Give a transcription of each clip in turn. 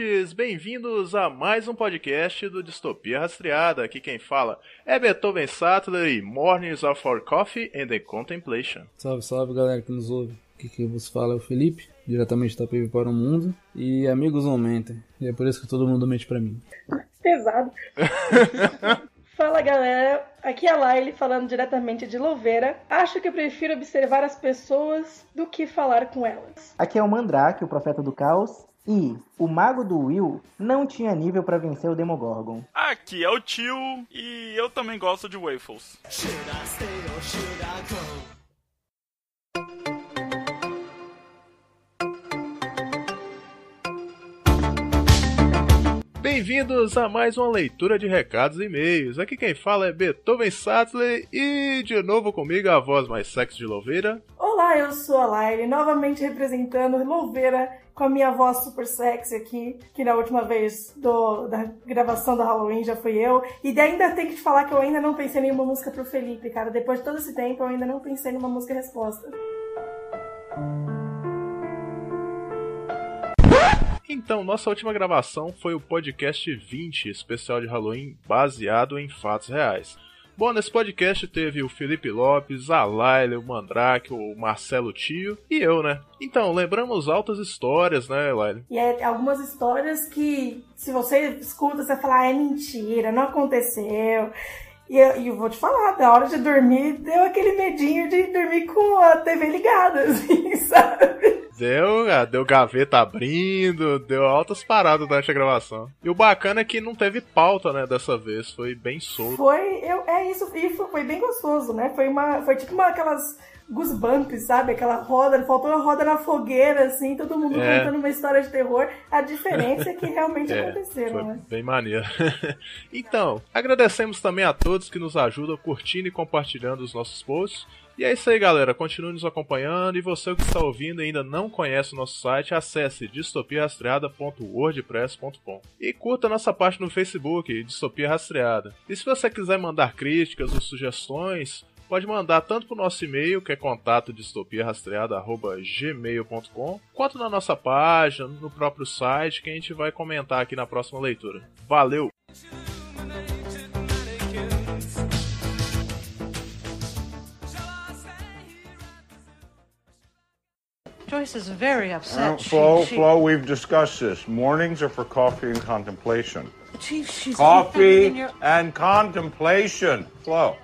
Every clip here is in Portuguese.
Ouvintes! Bem-vindos a mais um podcast do Distopia Rastreada. Aqui quem fala é Beethoven Sattler e Mornings of Our Coffee and the Contemplation. Salve, salve galera que nos ouve. Aqui quem vos fala é o Felipe, diretamente da PV para o Mundo. E amigos não mentem. E é por isso que todo mundo mente pra mim. Pesado. Fala galera, aqui é a Laile falando diretamente de Louveira. Acho que eu prefiro observar as pessoas do que falar com elas. Aqui é o Mandrake, o profeta do caos. E o mago do Will não tinha nível pra vencer o Demogorgon. Aqui é o tio e eu também gosto de waffles. Bem-vindos a mais uma leitura de recados e e-mails. Aqui quem fala é Beethoven Sattler e de novo comigo a voz mais sexy de Louveira. Olá, eu sou a Laile, novamente representando Louveira com a minha voz super sexy aqui, que na última vez do, da gravação do Halloween já fui eu. E ainda tenho que te falar que eu ainda não pensei em nenhuma música pro Felipe, cara. Depois de todo esse tempo, eu ainda não pensei numa música resposta. Então, nossa última gravação foi o podcast 20, especial de Halloween, baseado em fatos reais. Bom, nesse podcast teve o Felipe Lopes, a Laila, o Mandrake, o Marcelo Tio e eu, né? Então, lembramos altas histórias, né, Laila? E é algumas histórias que, se você escuta, você fala, ah, é mentira, não aconteceu. E eu, e eu vou te falar, na hora de dormir, deu aquele medinho de dormir com a TV ligada, assim, sabe? Deu, ah, deu gaveta abrindo, deu altas paradas durante a gravação. E o bacana é que não teve pauta, né, dessa vez, foi bem solto. Foi, eu, é isso, e foi, foi bem gostoso, né? Foi uma, foi tipo uma aquelas goosebumps, sabe? Aquela roda, faltou uma roda na fogueira, assim, todo mundo É. contando uma história de terror. A diferença é que realmente É, aconteceram, foi né? bem maneiro. então, agradecemos também a todos que nos ajudam curtindo e compartilhando os nossos posts. E é isso aí, galera. Continue nos acompanhando. E você que está ouvindo e ainda não conhece o nosso site, acesse distopiarastreada.wordpress.com e curta nossa página no Facebook, Distopia Rastreada. E se você quiser mandar críticas ou sugestões, pode mandar tanto para o nosso e-mail, que é contato distopiarastreada.gmail.com, quanto na nossa página, no próprio site, que a gente vai comentar aqui na próxima leitura. Valeu! Joyce is very upset. Uh, She- Flo, she- Flo, we've discussed this. Mornings are for coffee and contemplation. Chief, she's Coffee in your- and contemplation. Flo.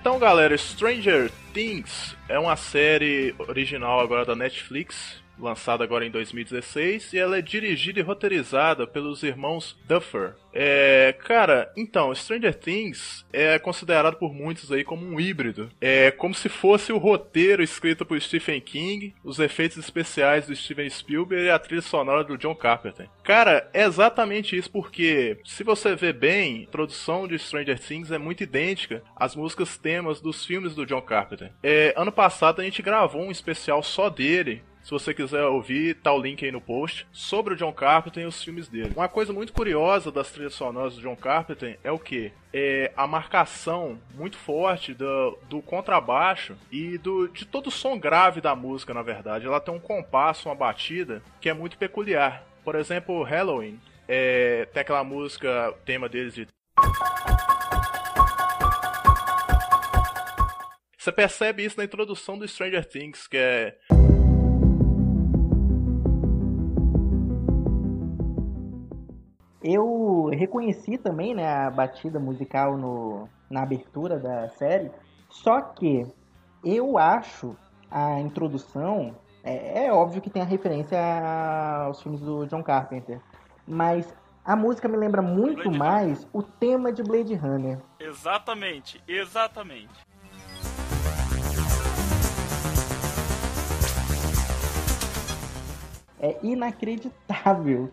Então, galera, Stranger Things é uma série original agora da Netflix, lançada agora em 2016, e ela é dirigida e roteirizada pelos irmãos Duffer. É, cara, então, Stranger Things é considerado por muitos aí como um híbrido. É como se fosse o roteiro escrito por Stephen King, os efeitos especiais do Steven Spielberg e a trilha sonora do John Carpenter. Cara, é exatamente isso porque, se você ver bem, a produção de Stranger Things é muito idêntica às músicas temas dos filmes do John Carpenter. É, ano passado a gente gravou um especial só dele, se você quiser ouvir, tá o link aí no post, sobre o John Carpenter e os filmes dele. Uma coisa muito curiosa das trilhas sonoras do John Carpenter é o que? É a marcação muito forte do, do contrabaixo e do, de todo o som grave da música, na verdade. Ela tem um compasso, uma batida, que é muito peculiar. Por exemplo, Halloween, é, tem aquela música, tema deles de Você percebe isso na introdução do Stranger Things, que é Eu reconheci também né, a batida musical no, na abertura da série, só que eu acho a introdução. É, é óbvio que tem a referência aos filmes do John Carpenter, mas a música me lembra muito Blade mais o tema de Blade Runner. Exatamente, exatamente. é inacreditável.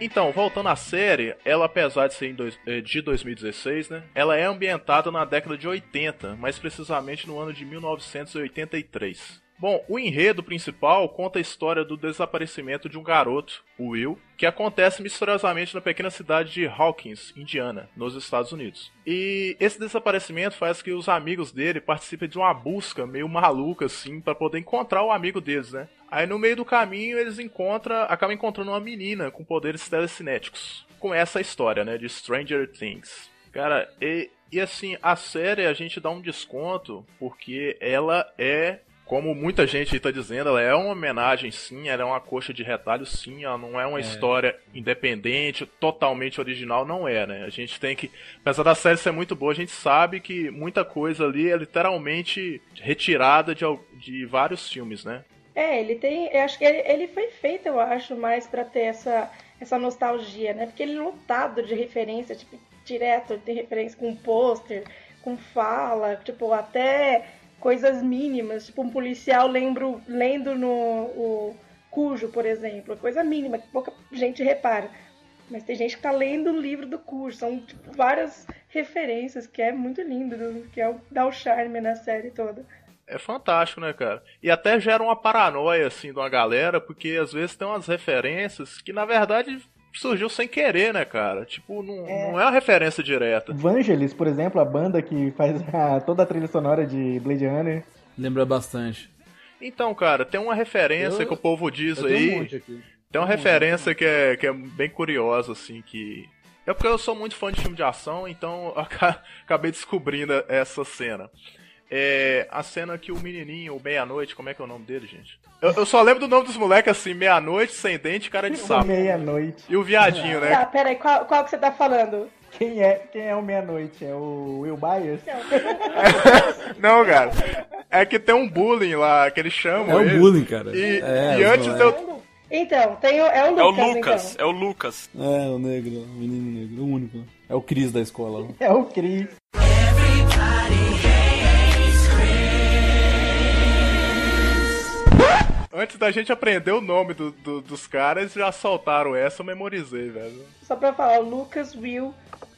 Então, voltando à série, ela apesar de ser dois- eh, de 2016, né? Ela é ambientada na década de 80, mais precisamente no ano de 1983. Bom, o enredo principal conta a história do desaparecimento de um garoto, Will, que acontece misteriosamente na pequena cidade de Hawkins, Indiana, nos Estados Unidos. E esse desaparecimento faz que os amigos dele participem de uma busca meio maluca assim para poder encontrar o amigo deles, né? Aí no meio do caminho eles encontram, acabam encontrando uma menina com poderes telecinéticos. Com essa história, né, de Stranger Things. Cara, e, e assim, a série a gente dá um desconto porque ela é como muita gente está dizendo, ela é uma homenagem sim, ela é uma coxa de retalho sim, ela não é uma história independente, totalmente original, não é, né? A gente tem que, apesar da série ser muito boa, a gente sabe que muita coisa ali é literalmente retirada de, de vários filmes, né? É, ele tem. Eu acho que ele, ele foi feito, eu acho, mais pra ter essa, essa nostalgia, né? Porque ele é lotado de referência, tipo, direto, tem referência com pôster, com fala, tipo, até coisas mínimas, tipo um policial lembro, lendo no o Cujo, por exemplo, coisa mínima, que pouca gente repara. Mas tem gente que tá lendo o livro do Cujo, são tipo, várias referências, que é muito lindo, que é o, dá o charme na série toda. É fantástico, né, cara? E até gera uma paranoia, assim, de uma galera, porque às vezes tem umas referências que, na verdade, surgiu sem querer, né, cara? Tipo, não é, não é uma referência direta. Vangelis, por exemplo, a banda que faz a- toda a trilha sonora de Blade Runner. Lembra bastante. Então, cara, tem uma referência Eu- que o povo diz Eu tenho aí. um monte aqui. Tem uma um referência que é, que é bem curiosa, assim, que. É porque eu sou muito fã de filme de ação, então acabei descobrindo essa cena. É a cena que o menininho, o meia-noite, como é que é o nome dele, gente? Eu, eu só lembro do nome dos moleques assim, meia-noite, sem dente, cara de sapo. Meia-noite. E o viadinho, né? Tá, peraí, qual, qual que você tá falando? Quem é, quem é o meia-noite? É o Will Byers? Não, cara. É que tem um bullying lá, que eles chamam. É ele. bullying, cara. E, É, e antes eu. Então, tem o, é o É o Lucas, Lucas, então. é o Lucas. É, o negro, o menino negro, o único. É o Cris da escola. É o Chris. Antes da gente aprender o nome do- do- dos caras, já soltaram essa, eu memorizei, velho. Só pra falar, o Lucas, Will,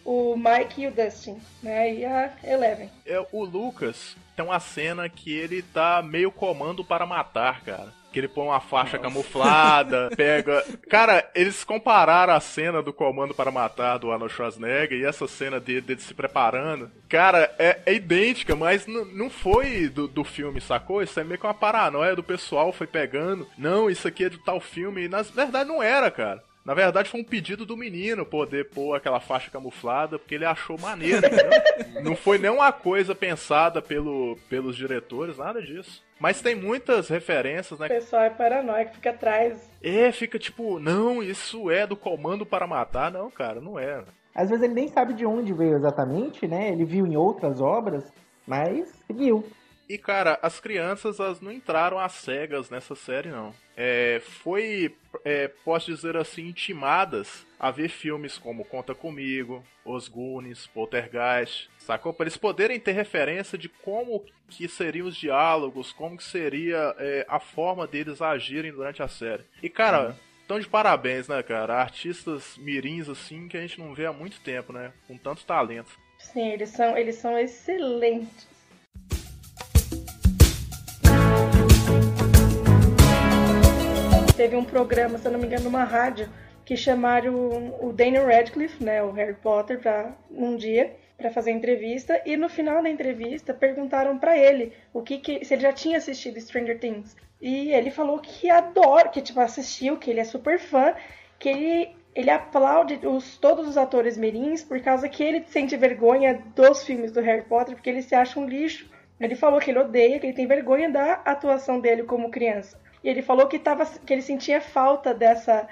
o Mike e o Dustin, né? E a Eleven. É, o Lucas tem uma cena que ele tá meio comando para matar, cara. Que ele põe uma faixa camuflada, pega. Cara, eles compararam a cena do Comando para Matar do Arnold Schwarzenegger e essa cena dele, dele se preparando. Cara, é, é idêntica, mas não foi do, do filme, sacou? Isso é meio que uma paranoia do pessoal, foi pegando. Não, isso aqui é de tal filme. E na verdade não era, cara. Na verdade, foi um pedido do menino poder pôr aquela faixa camuflada, porque ele achou maneiro, entendeu? Não foi nenhuma coisa pensada pelo, pelos diretores, nada disso. Mas tem muitas referências, O né? pessoal é paranoico, fica atrás. É, fica tipo, não, isso é do comando para matar. Não, cara, não é. Às vezes ele nem sabe de onde veio exatamente, né? Ele viu em outras obras, mas viu. E, cara, as crianças elas não entraram às cegas nessa série, não. É, foi, é, posso dizer assim, intimadas a ver filmes como Conta Comigo, Os Goonies, Poltergeist, sacou? Para eles poderem ter referência de como que seriam os diálogos, como que seria é, a forma deles agirem durante a série. E, cara... Então, de parabéns, né, cara? Artistas mirins, assim, que a gente não vê há muito tempo, né? Com tanto talento. Sim, eles são, eles são excelentes. Teve um programa, se eu não me engano, numa rádio, que chamaram o Daniel Radcliffe, né, o Harry Potter, pra, um dia para fazer entrevista e no final da entrevista perguntaram pra ele o que, que se ele já tinha assistido Stranger Things e ele falou que adora, que tipo assistiu, que ele é super fã, que ele ele aplaude os, todos os atores mirins por causa que ele sente vergonha dos filmes do Harry Potter, porque ele se acha um lixo. Ele falou que ele odeia, que ele tem vergonha da atuação dele como criança. E ele falou que, tava, que ele sentia falta dessa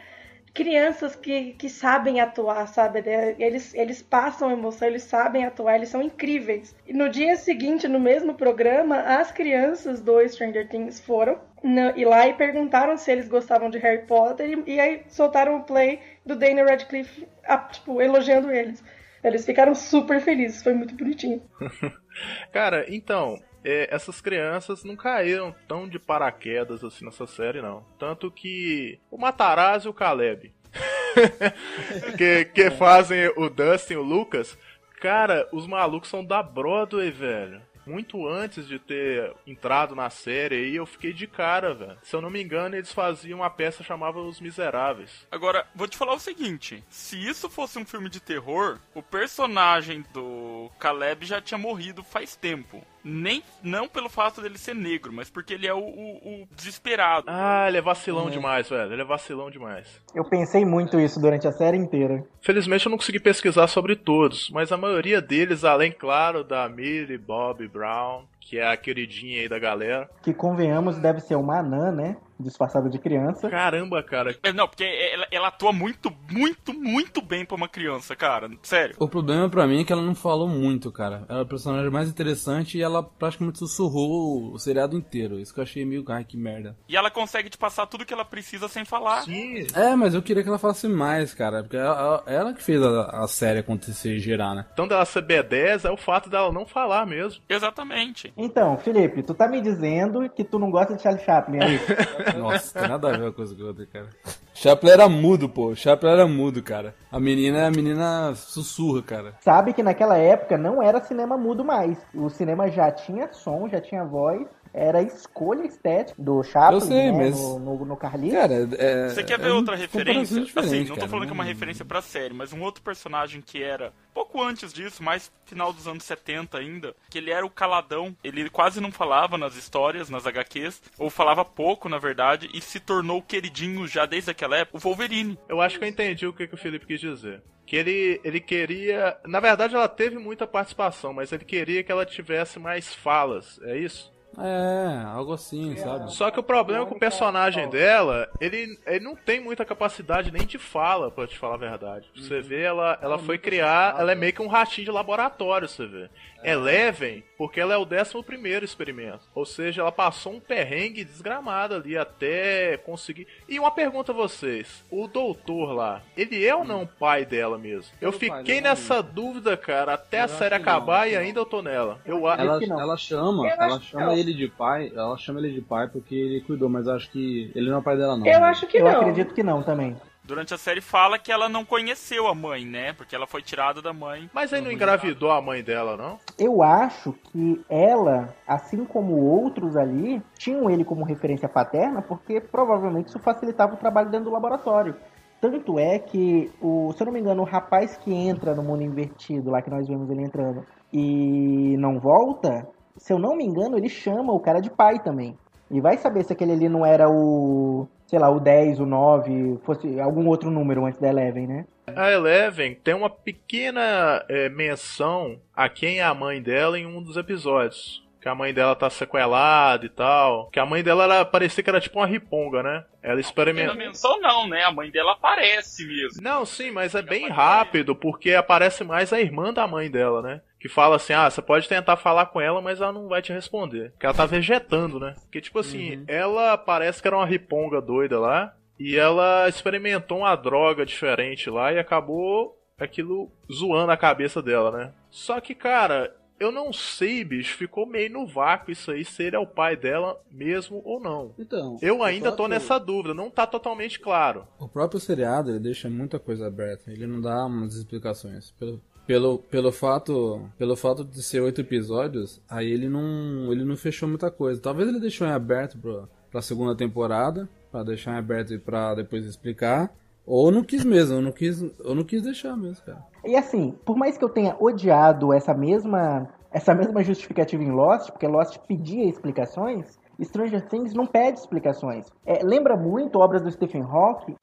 crianças que, que sabem atuar, sabe? Eles, eles passam emoção, eles sabem atuar, eles são incríveis. E no dia seguinte, no mesmo programa, as crianças do Stranger Things foram no, e lá e perguntaram se eles gostavam de Harry Potter e, e aí soltaram o play do Daniel Radcliffe, ah, tipo, elogiando eles. Eles ficaram super felizes, foi muito bonitinho. Cara, então, é, essas crianças não caíram tão de paraquedas assim nessa série, não. Tanto que o Matarazzo e o Caleb, que, que fazem o Dustin e o Lucas, cara, os malucos são da Broadway, velho. Muito antes de ter entrado na série aí, eu fiquei de cara, velho. Se eu não me engano, eles faziam uma peça chamada Os Miseráveis. Agora, vou te falar o seguinte: se isso fosse um filme de terror, o personagem do Caleb já tinha morrido faz tempo. Nem não pelo fato dele ser negro, mas porque ele é o, o- o desesperado. Ah, ele é vacilão demais, velho. Ele é vacilão demais. Eu pensei muito isso durante a série inteira. Felizmente eu não consegui pesquisar sobre todos, mas a maioria deles, além, claro, da Millie Bob Brown, que é a queridinha aí da galera. Que convenhamos deve ser uma anã, né? Disfarçada de criança. Caramba, cara. É, Não, porque ela, ela atua muito, muito, muito bem pra uma criança, cara. Sério. O problema pra mim é que ela não falou muito, cara. Ela é a personagem mais interessante e ela praticamente sussurrou o seriado inteiro. Isso que eu achei meio. Ai, que merda. E ela consegue te passar tudo que ela precisa sem falar. Sim. É, mas eu queria que ela falasse mais, cara. Porque ela, ela que fez a, a série acontecer e gerar, né? Então dela ser B10 é o fato dela não falar mesmo. Exatamente. Então, Felipe, tu tá me dizendo que tu não gosta de Charlie Chaplin, é isso? Nossa, tem nada a ver uma coisa com a outra, cara. Chaplin era mudo, pô. Chaplin era mudo, cara. A menina, a menina sussurra, cara. Sabe que naquela época não era cinema mudo mais. O cinema já tinha som, já tinha voz. Era a escolha estética do Chaplin, Eu sei, né, mas- no, no, no Carlitos. Cara, é. Você quer ver é outra um referência? Assim, não tô cara. falando que é uma referência pra série, mas um outro personagem que era pouco antes disso, mais final dos anos 70 ainda, que ele era o caladão. Ele quase não falava nas histórias, nas HQs, ou falava pouco, na verdade, e se tornou queridinho já desde aquela época, o Wolverine. Eu acho que eu entendi o que, que o Felipe quis dizer. Que ele, ele queria. Na verdade, ela teve muita participação, mas ele queria que ela tivesse mais falas, é isso? É, algo assim, sabe? Só que o problema é que o personagem dela, ele, ele não tem muita capacidade nem de fala, pra te falar a verdade. Você vê, ela, ela foi criar, ela é meio que um ratinho de laboratório, você vê. Eleven, porque ela é o 11 primeiro experimento. Ou seja, ela passou um perrengue desgramado ali até conseguir. E uma pergunta a vocês: o doutor lá, ele é ou não pai dela mesmo? Eu fiquei dela nessa dúvida, cara, até a série acabar e ainda eu tô nela. Eu acho. Ela, que não. ela chama, Eu ela chama ele de pai, ela chama ele de pai porque ele cuidou, mas eu acho que ele não é pai dela não. Eu acho que Eu não. acredito que não também. Durante a série fala que ela não conheceu a mãe, né? Porque ela foi tirada da mãe. Mas aí não engravidou a mãe dela, não? Eu acho que ela, assim como outros ali, tinham ele como referência paterna, porque provavelmente isso facilitava o trabalho dentro do laboratório. Tanto é que, o, se eu não me engano, o rapaz que entra no mundo invertido, lá que nós vemos ele entrando, e não volta, se eu não me engano, ele chama o cara de pai também. E vai saber se aquele ali não era o, sei lá, o 10, o 9, fosse algum outro número antes da Eleven, né? A Eleven tem uma pequena é, menção a quem é a mãe dela em um dos episódios. Que a mãe dela tá sequelada e tal. Que a mãe dela era, parecia que era tipo uma riponga, né? Ela experimenta. menção não, né? A mãe dela aparece mesmo. Não, sim, mas é bem rápido, porque aparece mais a irmã da mãe dela, né? Que fala assim, ah, você pode tentar falar com ela, mas ela não vai te responder. Porque ela tá vegetando, né? Porque, tipo assim, ela parece que era uma riponga doida lá. E ela experimentou uma droga diferente lá e acabou aquilo zoando a cabeça dela, né? Só que, cara, eu não sei, bicho, ficou meio no vácuo isso aí, se ele é o pai dela mesmo ou não. Então, Eu ainda tô nessa dúvida, não tá totalmente claro. O próprio seriado, ele deixa muita coisa aberta, ele não dá umas explicações. Pelo, pelo, pelo fato pelo fato de ser oito episódios, aí ele não ele não fechou muita coisa. Talvez ele deixou em aberto pra, pra segunda temporada, pra deixar em aberto e pra depois explicar. Ou não quis mesmo, eu não quis, eu não quis deixar mesmo, cara. E assim, por mais que eu tenha odiado essa mesma essa mesma justificativa em Lost, porque Lost pedia explicações, Stranger Things não pede explicações. É, lembra muito obras do Stephen Hawking.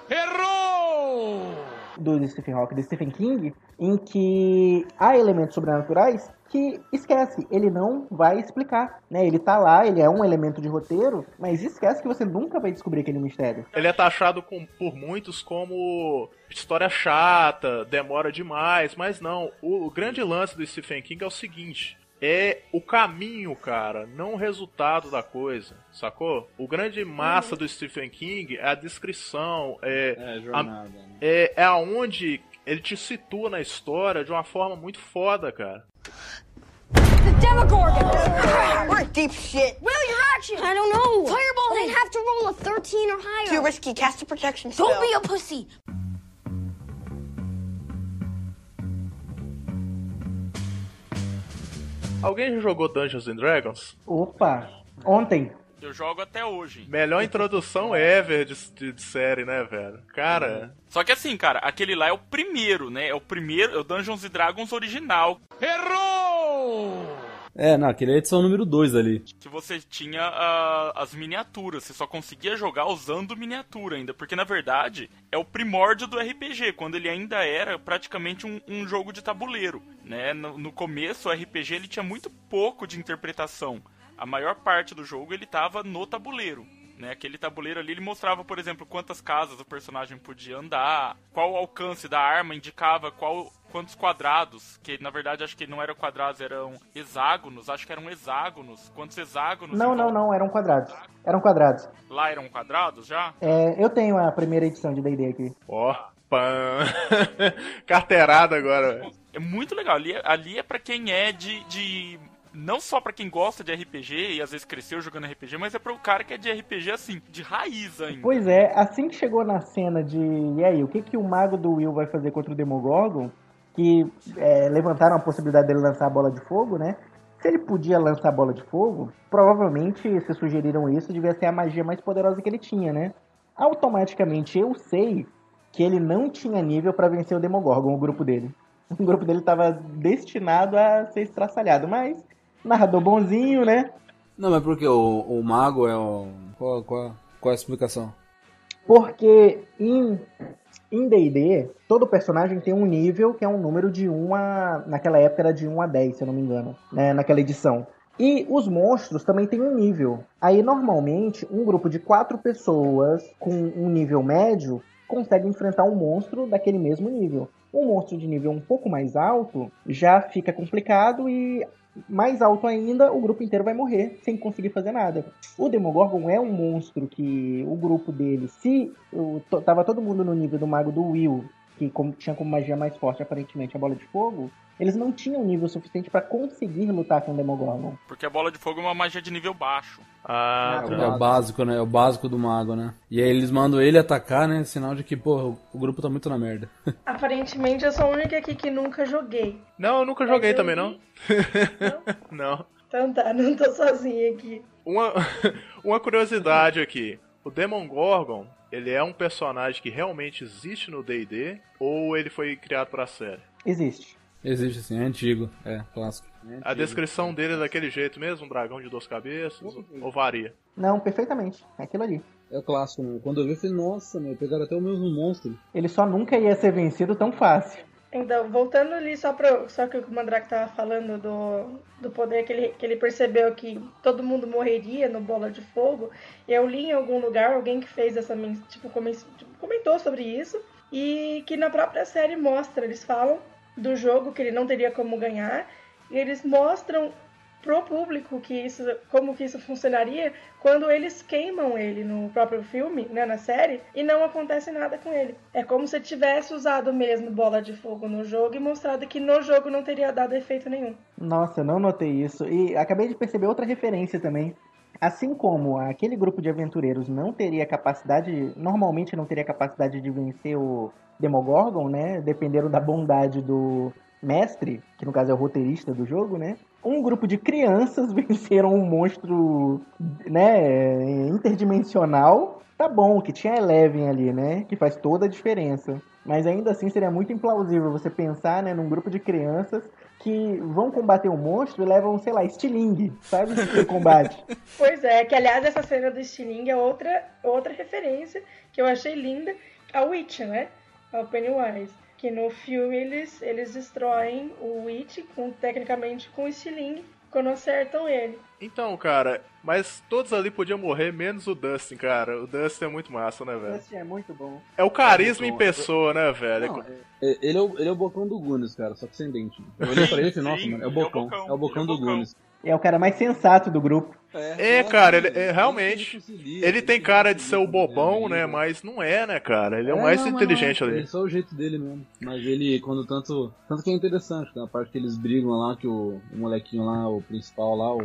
Do Stephen Hawking, do Stephen King, em que há elementos sobrenaturais que esquece, ele não vai explicar, né? Ele tá lá, ele é um elemento de roteiro, mas esquece que você nunca vai descobrir aquele mistério. Ele é taxado com- por muitos como história chata, demora demais, mas não. O, o grande lance do Stephen King é o seguinte. É o caminho, cara, não o resultado da coisa, sacou? O grande massa do Stephen King é a descrição, é, É, jornada. né? é, é aonde ele te situa na história de uma forma muito foda, cara. the Demogorgon! We're in deep shit. Will, your action! I don't know. Fireball! Then have to roll a 13 or higher. Too risky. Cast a protection spell. Don't be a pussy. Alguém já jogou Dungeons and Dragons? Opa, ontem. Eu jogo até hoje. Melhor introdução ever de, de, de série, né, velho? Cara. Só que assim, cara, aquele lá é o primeiro, né? É o primeiro, é o Dungeons and Dragons original. Errou! É, não, aquele é a edição número 2 ali. Que você tinha as miniaturas, você só conseguia jogar usando miniatura ainda, porque na verdade é o primórdio do RPG, quando ele ainda era praticamente um, um jogo de tabuleiro, né? No, no começo o RPG ele tinha muito pouco de interpretação. A maior parte do jogo ele tava no tabuleiro. Né, aquele tabuleiro ali ele mostrava, por exemplo, quantas casas o personagem podia andar, qual o alcance da arma indicava qual quantos quadrados, que na verdade acho que não eram quadrados, eram hexágonos, acho que eram hexágonos. Quantos hexágonos? Não, não, não, eram quadrados. Eram quadrados. Lá eram quadrados já? É, eu tenho a primeira edição de D&D aqui. Ó, oh, pan. Carteirada agora, velho. É muito legal. Ali, ali é para quem é de, de não só para quem gosta de RPG e às vezes cresceu jogando RPG, mas é para o cara que é de RPG assim, de raiz ainda. Pois é, assim que chegou na cena de e aí, o que que o mago do Will vai fazer contra o Demogorgon? Que é, levantaram a possibilidade dele lançar a bola de fogo, né? Se ele podia lançar a bola de fogo, provavelmente se sugeriram isso, devia ser a magia mais poderosa que ele tinha, né? Automaticamente eu sei que ele não tinha nível para vencer o Demogorgon, o grupo dele. O grupo dele estava destinado a ser estraçalhado, mas narrador bonzinho, né? Não, mas por que o, o mago é o. Qual, qual, qual é a explicação? Porque em em D&D, todo personagem tem um nível que é um número de 1 a... Naquela época era de 1 a 10, se eu não me engano, né? naquela edição. E os monstros também têm um nível. Aí, normalmente, um grupo de quatro pessoas com um nível médio consegue enfrentar um monstro daquele mesmo nível. Um monstro de nível um pouco mais alto já fica complicado e mais alto ainda, o grupo inteiro vai morrer sem conseguir fazer nada. O Demogorgon é um monstro que o grupo dele, se o, tava todo mundo no nível do mago do Will, que como, tinha como magia mais forte aparentemente a bola de fogo, eles não tinham nível suficiente para conseguir lutar com o Demogorgon. Porque a bola de fogo é uma magia de nível baixo. Ah, é, é o básico, né? É o básico do mago, né? E aí eles mandam ele atacar, né? Sinal de que, pô, o grupo tá muito na merda. Aparentemente eu sou a única aqui que nunca joguei. Não, eu nunca joguei também, não. Não? não. Então tá, não tô sozinha aqui. Uma, uma curiosidade aqui. O Demon Gorgon, ele é um personagem que realmente existe no D&D ou ele foi criado para a série? Existe. Existe sim, é antigo, é, clássico. É antigo. A descrição dele é daquele jeito mesmo, um dragão de duas cabeças, ou varia? Não, perfeitamente, é aquilo ali. É o clássico, né? Quando eu vi, eu falei, nossa, meu, pegaram até o mesmo monstro. Ele só nunca ia ser vencido tão fácil. Então, voltando ali só para só que o Mandrake tava falando do, do poder que ele, que ele percebeu que todo mundo morreria no Bola de Fogo, eu li em algum lugar alguém que fez essa tipo, comentou sobre isso e que na própria série mostra, eles falam do jogo que ele não teria como ganhar e eles mostram pro público que isso, como que isso funcionaria quando eles queimam ele no próprio filme, né, na série, e não acontece nada com ele. É como se tivesse usado mesmo bola de fogo no jogo e mostrado que no jogo não teria dado efeito nenhum. Nossa, eu não notei isso. E acabei de perceber outra referência também. Assim como aquele grupo de aventureiros não teria capacidade, normalmente não teria capacidade de vencer o Demogorgon, né? Dependeram da bondade do mestre, que no caso é o roteirista do jogo, né? Um grupo de crianças venceram um monstro, né, interdimensional. Tá bom, que tinha Eleven ali, né? Que faz toda a diferença. Mas ainda assim seria muito implausível você pensar, né, num grupo de crianças que vão combater um monstro e levam, sei lá, estilingue, sabe? De combate. pois é, que aliás essa cena do estilingue é outra, outra referência que eu achei linda, a Witch, né? Ao Pennywise. Que no filme eles, eles destroem o Witch, com, tecnicamente com o estilingue, quando acertam ele. Então, cara, mas todos ali podiam morrer, menos o Dustin, cara. O Dustin é muito massa, né, velho? O Dustin é muito bom. É o carisma é em pessoa, né, velho? Não, é, ele, é o, ele é o bocão do Gunis, cara, só que sem dente. Eu olhei pra ele e falei, nossa, mano, é o bocão. É o bocão, é o bocão do Gunis. É o cara mais sensato do grupo. É, cara, ele é, realmente. Ele tem cara de ser o bobão, né? Mas não é, né, cara? Ele é o mais não, inteligente não, ali. É só o jeito dele mesmo. Mas ele, quando tanto. Tanto que é interessante, na parte que eles brigam lá, que o, o molequinho lá, o principal lá, o.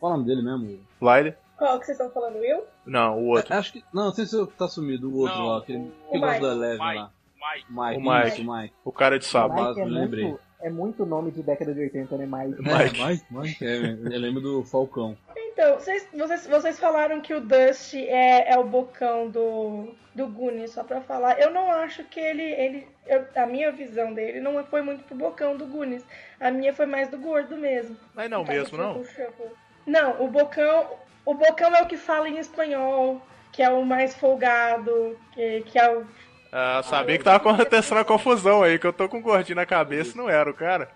Qual é o nome dele mesmo? Lyle? Qual que vocês estão falando, Will? Não, o outro. É, acho que. Não, não sei se tá sumido, o outro Não, lá, aquele o- que gosta Mike. da Eleven Mike. lá. Mike. Mike, O Mike. isso, o Mike. O cara de. Mike. Mike é eu lembrei. muito, é muito nome de década de 80, né, Mike? Mike. É, Mike, Mike, é, eu lembro do Falcão. Então, vocês, vocês, vocês falaram que o Dust é, é o bocão do, do Goonies, só pra falar. Eu não acho que ele. ele eu- a minha visão dele não foi muito pro bocão do Goonies. A minha foi mais do gordo mesmo. Mas não mesmo, não? Não, o bocão. O bocão é o que fala em espanhol, que é o mais folgado, que, que é o. Ah, sabia que tava acontecendo uma confusão aí, que eu tô com um gordinho na cabeça, não era o cara.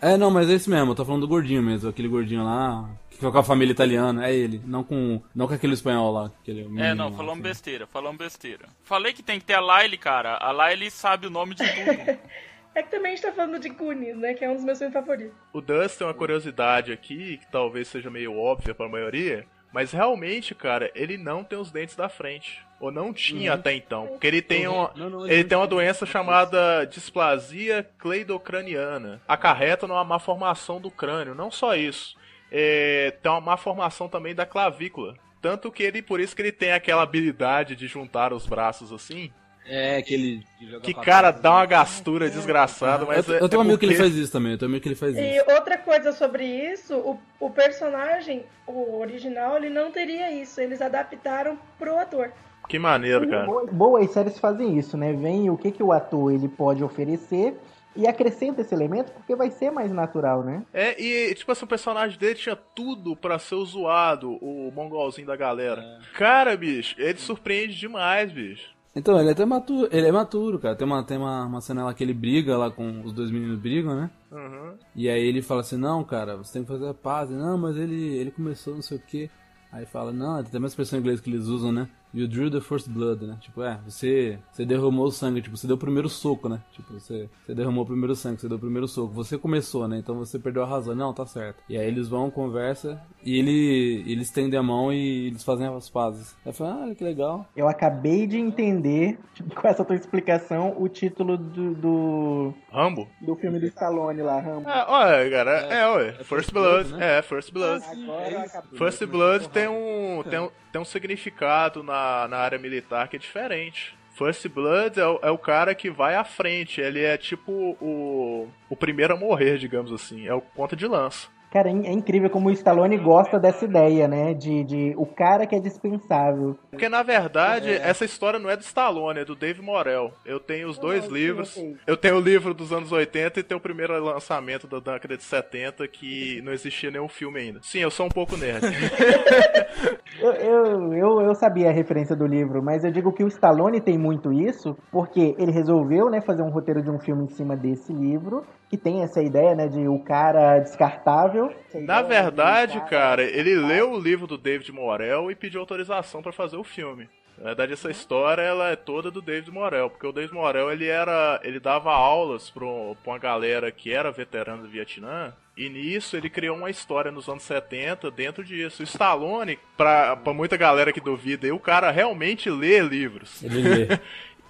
É, é, não, mas é esse mesmo, eu tô falando do gordinho mesmo, aquele gordinho lá, que foi com a família italiana, é ele, não com, não com aquele espanhol lá. Aquele É, não, lá, falamos assim. besteira, falamos besteira. Falei que tem que ter a Lyle, cara. A Lyle sabe o nome de tudo. É que também a gente tá falando de Goonies, né? Que é um dos meus filmes favoritos. O Dust tem uma curiosidade aqui, que talvez seja meio óbvia pra maioria, mas realmente, cara, ele não tem os dentes da frente. Ou não tinha até então. Porque ele tem uma, Não, não, ele não tem uma doença chamada displasia cleidocraniana. Acarreta numa má formação do crânio. Não só isso. É, tem uma má formação também da clavícula. Tanto que ele, por isso que ele tem aquela habilidade de juntar os braços assim. É, aquele... Que pra cara dá uma assim. gastura desgraçada, mas eu, é, eu tenho um é amigo que ele faz isso também, eu tenho um amigo que ele faz E isso. outra coisa sobre isso, o, o personagem, o original, ele não teria isso. Eles adaptaram pro ator. Que maneiro, cara. Boas, boas séries fazem isso, né? Vem o que, que o ator ele pode oferecer e acrescenta esse elemento porque vai ser mais natural, né? É, e tipo assim, o personagem dele tinha tudo pra ser o zoado, o mongolzinho da galera. Cara, bicho, ele surpreende demais, bicho. Então, ele é até maturo, ele é maturo, cara. Tem uma, tem uma, uma cena lá que ele briga lá com os dois meninos brigam, né? Uhum. E aí ele fala assim, não, cara, você tem que fazer a paz. Não, mas ele, ele começou não sei o que. Aí fala, não, tem uma expressão em inglês que eles usam, né? You drew the first blood, né? Tipo, é, você, você derramou o sangue, tipo, você deu o primeiro soco, né? Tipo, você, você derramou o primeiro sangue, você deu o primeiro soco. Você começou, né? Então você perdeu a razão. Não, tá certo. E aí eles vão, conversa, e ele, eles estendem a mão e eles fazem as pazes. Aí fala, ah, que legal. Eu acabei de entender, com essa tua explicação, o título do, do, Rambo? do filme do Stallone lá, Rambo. É, olha, cara, é, É, ué. é First First Blood, Blood, né? é, First Blood. Agora. First Blood tem um, tem um, tem um significado na, na área militar que é diferente. First Blood é o, é o cara que vai à frente, ele é tipo o, o primeiro a morrer, digamos assim, é o ponta de lança. Cara, é é incrível como o Stallone gosta dessa ideia, né? De, de o cara que é dispensável. Porque na verdade, essa história não é do Stallone, é do Dave Morel. Eu tenho os dois livros. Eu tenho o livro dos anos 80 e tenho o primeiro lançamento da década de 70 que não existia nenhum filme ainda. Sim, eu sou um pouco nerd. Eu, eu, eu, eu sabia a referência do livro, mas eu digo que o Stallone tem muito isso, porque ele resolveu né, fazer um roteiro de um filme em cima desse livro, que tem essa ideia né, de o cara descartável. Na verdade, o cara, ele leu o livro do David Morel e pediu autorização pra fazer o filme. Na verdade, essa história ela é toda do David Morel, porque o David Morel ele era, ele dava aulas pra pra uma galera que era veterana do Vietnã. E nisso ele criou uma história nos anos 70 dentro disso. O Stallone, pra, pra muita galera que duvida, o cara realmente lê livros. Ele lê.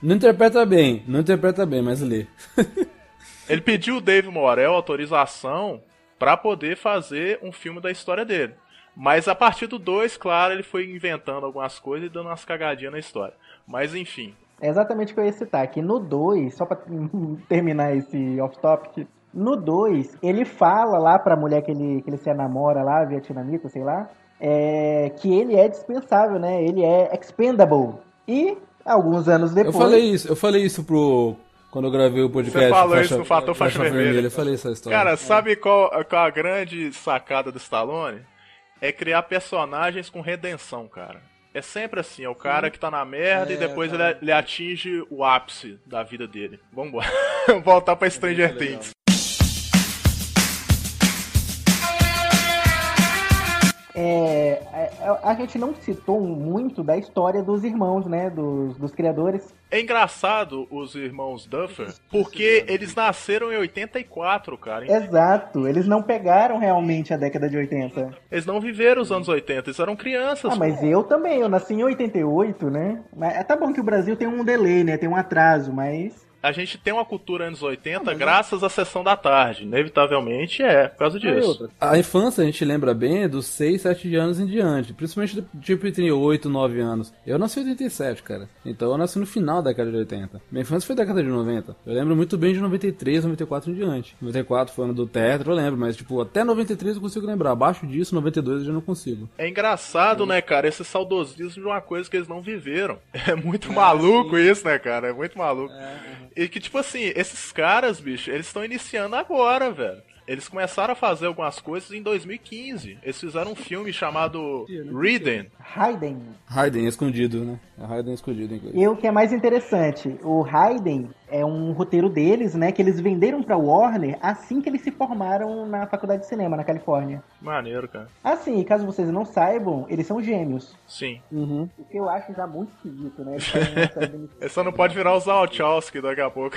não interpreta bem, não interpreta bem, mas lê. Ele pediu o Dave Morel autorização pra poder fazer um filme da história dele. Mas a partir do 2, claro, ele foi inventando algumas coisas e dando umas cagadinhas na história. Mas enfim. É exatamente o que eu ia citar, que no 2, só pra terminar esse off-topic, no 2, ele fala lá pra mulher que ele, que ele se namora lá, vietnamita, sei lá, é, que ele é dispensável, né? Ele é expendable. E, alguns anos Eu depois... falei isso, eu falei isso pro. Quando eu gravei o podcast. Você falou Faixa- isso no Fator Faixa Vermelha. Eu falei essa história. Cara, sabe qual, qual a grande sacada do Stallone? É criar personagens com redenção, cara. É sempre assim, é o cara que tá na merda É, e depois ele, ele atinge o ápice da vida dele. Vambora. Voltar pra Stranger legal. Things. É, é, a gente não citou muito da história dos irmãos, né? Dos, dos criadores. É engraçado os irmãos Duffer, porque eles nasceram em 84, cara. Exato, eles não pegaram realmente a década de 80. Eles não viveram os anos 80, eles eram crianças. Ah, mas eu também, eu nasci em 88, né? Mas tá bom que o Brasil tem um delay, né? Tem um atraso, mas a gente tem uma cultura anos 80 graças à sessão da tarde. Inevitavelmente é, por causa disso. A infância a gente lembra bem dos 6, 7 anos em diante. Principalmente tipo entre 8 e 9 anos. Eu nasci em 87, cara. Então eu nasci no final da década de 80. Minha infância foi da década de 90. Eu lembro muito bem de 93, 94 em diante. 94 foi ano do Tetra, eu lembro. Mas tipo, até 93 eu consigo lembrar. Abaixo disso, 92 eu já não consigo. É engraçado, né, cara? Esse saudosismo de uma coisa que eles não viveram. É muito maluco isso, né, cara? É muito maluco. É, e que, tipo assim, esses caras, bicho, eles estão iniciando agora, velho. Eles começaram a fazer algumas coisas em 2015. Eles fizeram um filme chamado Raiden. Raiden. Raiden escondido, né? É Raiden escondido, inclusive. E o que é mais interessante, o Raiden é um roteiro deles, né? Que eles venderam pra Warner assim que eles se formaram na faculdade de cinema na Califórnia. Maneiro, cara. Assim, caso vocês não saibam, eles são gêmeos. Sim. Uhum. O que eu acho já muito esquisito, né? Ele só não pode virar os Wachowski daqui a pouco.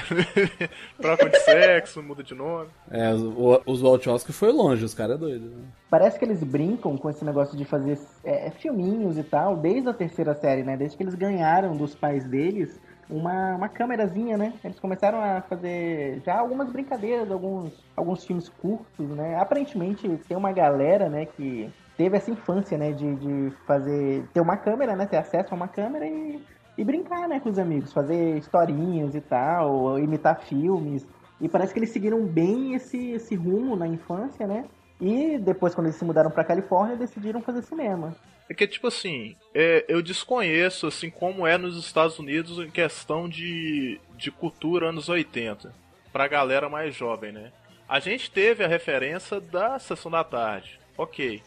Troca de sexo, muda de nome. É, o, os Wachowski foi longe, os caras é doido, né? Parece que eles brincam com esse negócio de fazer é, filminhos e tal, desde a terceira série, né? Desde que eles ganharam dos pais deles uma, uma câmerazinha, né? Eles começaram a fazer já algumas brincadeiras, alguns, alguns filmes curtos, né? Aparentemente tem uma galera, né, que teve essa infância, né, de, de fazer, ter uma câmera, né, ter acesso a uma câmera e, e brincar, né, com os amigos, fazer historinhas e tal, imitar filmes. E parece que eles seguiram bem esse, esse rumo na infância, né? E depois, quando eles se mudaram pra Califórnia, decidiram fazer cinema. É que, tipo assim, é, eu desconheço, assim, como é nos Estados Unidos em questão de, de cultura anos 80. Pra galera mais jovem, né? A gente teve a referência da Sessão da Tarde. Ok.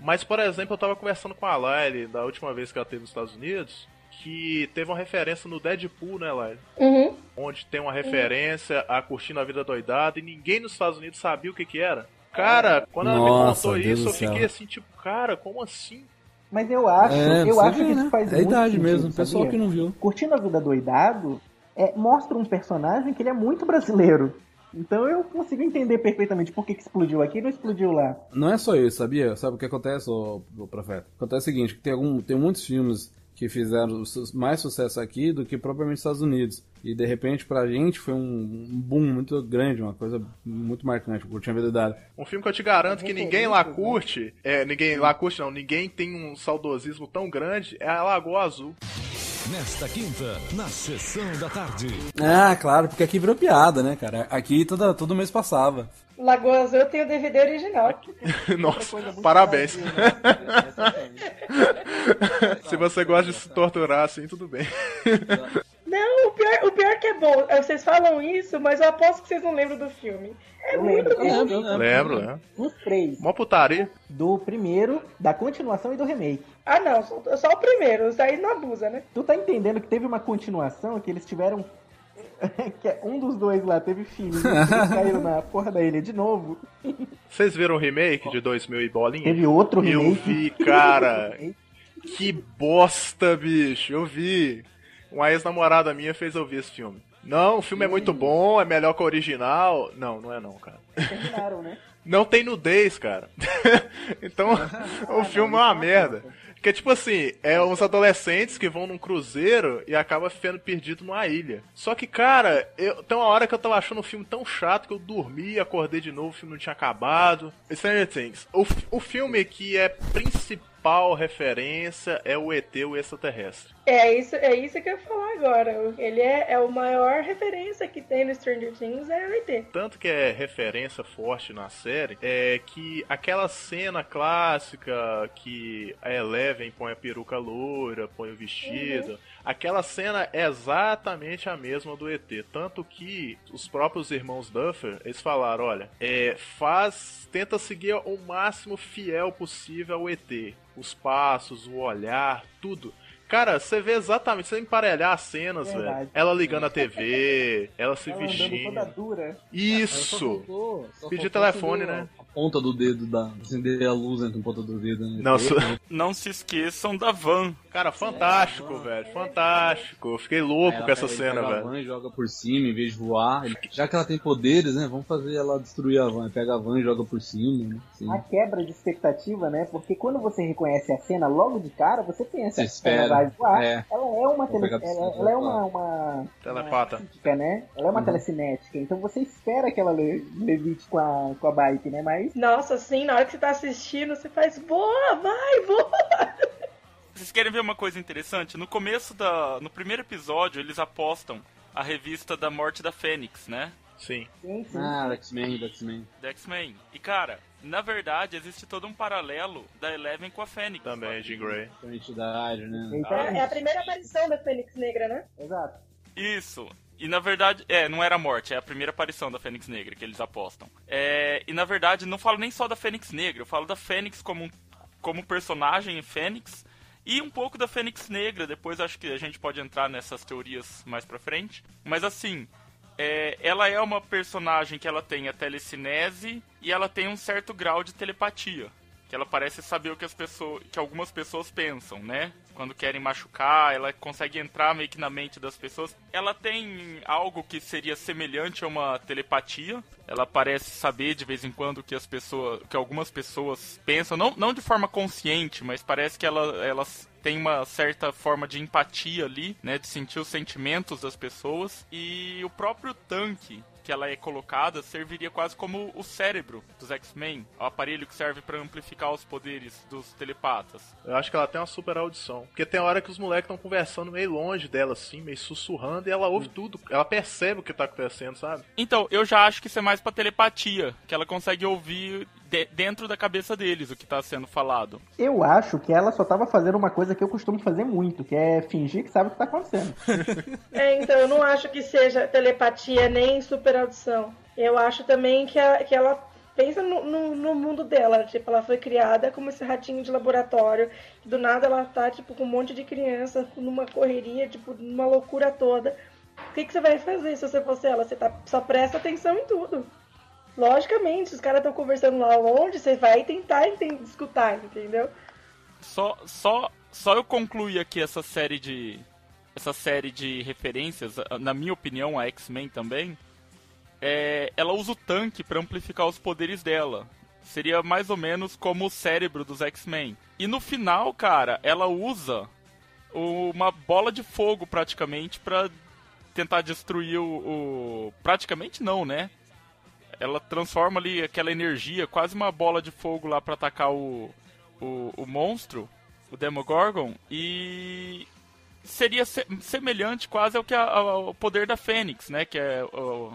Mas, por exemplo, eu tava conversando com a Laile da última vez que ela teve nos Estados Unidos que teve uma referência no Deadpool, né, Laila? Uhum. Onde tem uma referência a Curtindo a Vida Doidada e ninguém nos Estados Unidos sabia o que que era. Cara, quando ela Nossa, me contou Deus isso, eu fiquei assim, tipo, cara, como assim? Mas eu acho, É, eu acho vê, que né? isso faz É a muito idade sentido, mesmo, o pessoal que não viu. Curtindo a Vida Doidado é, mostra um personagem que ele é muito brasileiro. Então eu consigo entender perfeitamente por que, que explodiu aqui e não explodiu lá. Não é só isso, sabia? Sabe o que acontece, ô, ô profeta? Acontece o seguinte, que tem, algum, tem muitos filmes que fizeram mais sucesso aqui do que propriamente nos Estados Unidos. E de repente pra gente foi um boom muito grande, uma coisa muito marcante, curtir a vida dada. Um filme que eu te garanto que ninguém lá curte, é, ninguém lá curte não, ninguém tem um saudosismo tão grande, é a Lagoa Azul. Nesta quinta, na sessão da tarde. Ah, claro, porque aqui virou piada, né, cara? Aqui toda, todo mês passava. Lagoa Azul eu tenho o DVD original. Nossa, parabéns. Se você gosta de se torturar assim, tudo bem. Não, o pior, o pior que é bom. é, Vocês falam isso, mas eu aposto que vocês não lembram do filme. É Eu muito lembro, bom. Lembro, né? Os três. Mó putaria. Do primeiro, da continuação e do remake. Ah, não, só, só o primeiro. Isso aí não abusa, né? Tu tá entendendo que teve uma continuação que eles tiveram. que é um dos dois lá teve filho. caíram na porra da ilha de novo. Vocês viram o remake de 2000 e bolinha? Teve outro Eu remake. vi, cara. Que bosta, bicho. Eu vi. Uma ex-namorada minha fez eu ver esse filme. Não, o filme é muito bom, é melhor que o original. Não, não é não, cara. Terminaram, né? Não tem nudez, cara. então, o filme é uma merda. Porque, tipo assim, é uns adolescentes que vão num cruzeiro e acabam ficando perdido numa ilha. Só que, cara, eu, tem uma hora que eu tava achando o filme tão chato que eu dormi, acordei de novo, o filme não tinha acabado. Stranger Things. O, o filme que é principal referência é o ET, o extraterrestre. É isso, é isso que eu ia falar agora. Ele é, é o maior referência que tem no Stranger Things é o ET. tanto que é referência forte na série, é que aquela cena clássica que a Eleven põe a peruca loira, põe o vestido, aquela cena é exatamente a mesma do ET. Tanto que os próprios irmãos Duffer, eles falaram, olha, é, faz, tenta seguir o máximo fiel possível ao ET. Os passos, o olhar, tudo. Cara, você vê exatamente, você emparelhar as cenas, Verdade. velho. Ela ligando a TV, ela se Ela vestindo. toda dura. Isso! Faltou Pedir telefone, né? A ponta do dedo da. Acender a luz entre a ponta do dedo. Né? Não, Não se esqueçam da van. Cara, fantástico, velho. Fantástico. Eu fiquei louco Aí com ela essa cena, pega a velho. van e joga por cima em vez de voar. Já que ela tem poderes, né? Vamos fazer ela destruir a van. Pega a van e joga por cima, né? Sim. A quebra de expectativa, né? Porque quando você reconhece a cena logo de cara, você pensa Você que ela espera. vai voar. É. Ela é uma, tele... a ela, ela é uma, uma Telepata. psíquica, né? Ela é uma Uhum. telecinética. Então você espera que ela le- levite com a, com a bike, né? Mas Nossa, assim, na hora que você tá assistindo, você faz, boa, vai, voa. Vocês querem ver uma coisa interessante? No começo da. No primeiro episódio, eles apostam a revista da morte da Fênix, né? Sim. sim, sim. Ah, do X-Men, do X-Men. Da X-Men. E cara, na verdade, existe todo um paralelo da Eleven com a Fênix. Também, Jean Grey. Com a entidade, né? Então, É, é a primeira aparição da Fênix Negra, né? Exato. Isso. E na verdade, é, não era a morte, é a primeira aparição da Fênix Negra que eles apostam. É, e na verdade, não falo nem só da Fênix Negra, eu falo da Fênix como, como personagem em Fênix e um pouco da Fênix Negra. Depois acho que a gente pode entrar nessas teorias mais pra frente. Mas assim, é, ela é uma personagem que ela tem a telecinese e ela tem um certo grau de telepatia. Que ela parece saber o que as pessoas. que algumas pessoas pensam, né? Quando querem machucar, ela consegue entrar meio que na mente das pessoas. Ela tem algo que seria semelhante a uma telepatia. Ela parece saber de vez em quando que as pessoas. que algumas pessoas pensam. Não, não de forma consciente, mas parece que ela, elas tem uma certa forma de empatia ali, né? De sentir os sentimentos das pessoas. E o próprio tanque que ela é colocada serviria quase como o cérebro dos X-Men, o aparelho que serve para amplificar os poderes dos telepatas. Eu acho que ela tem uma super audição. Porque tem hora que os moleques estão conversando meio longe dela, assim, meio sussurrando, e ela ouve tudo. Ela percebe o que tá acontecendo, sabe? Então, eu já acho que isso é mais pra telepatia, que ela consegue ouvir de- dentro da cabeça deles o que tá sendo falado. Eu acho que ela só tava fazendo uma coisa que eu costumo fazer muito, que é fingir que sabe o que tá acontecendo. É, então eu não acho que seja telepatia nem super audição. Eu acho também que, a- que ela pensa no, no- no mundo dela. Tipo, ela foi criada como esse ratinho de laboratório. Do nada ela tá, tipo, com um monte de criança, numa correria, tipo, numa loucura toda. O que, que você vai fazer se você fosse ela? Você tá, só presta atenção em tudo. Logicamente, os caras estão conversando lá longe, você vai tentar enten- escutar, entendeu? Só, só, só eu concluir aqui essa série de essa série de referências, na minha opinião, a X-Men também. É, ela usa o tanque para amplificar os poderes dela. Seria mais ou menos como o cérebro dos X-Men. E no final, cara, ela usa uma bola de fogo praticamente para tentar destruir o, o. Praticamente não, né? Ela transforma ali aquela energia, quase uma bola de fogo lá para atacar o, o, o monstro, o Demogorgon, e seria se- semelhante quase ao que a- ao poder da Fênix, né? Que é o-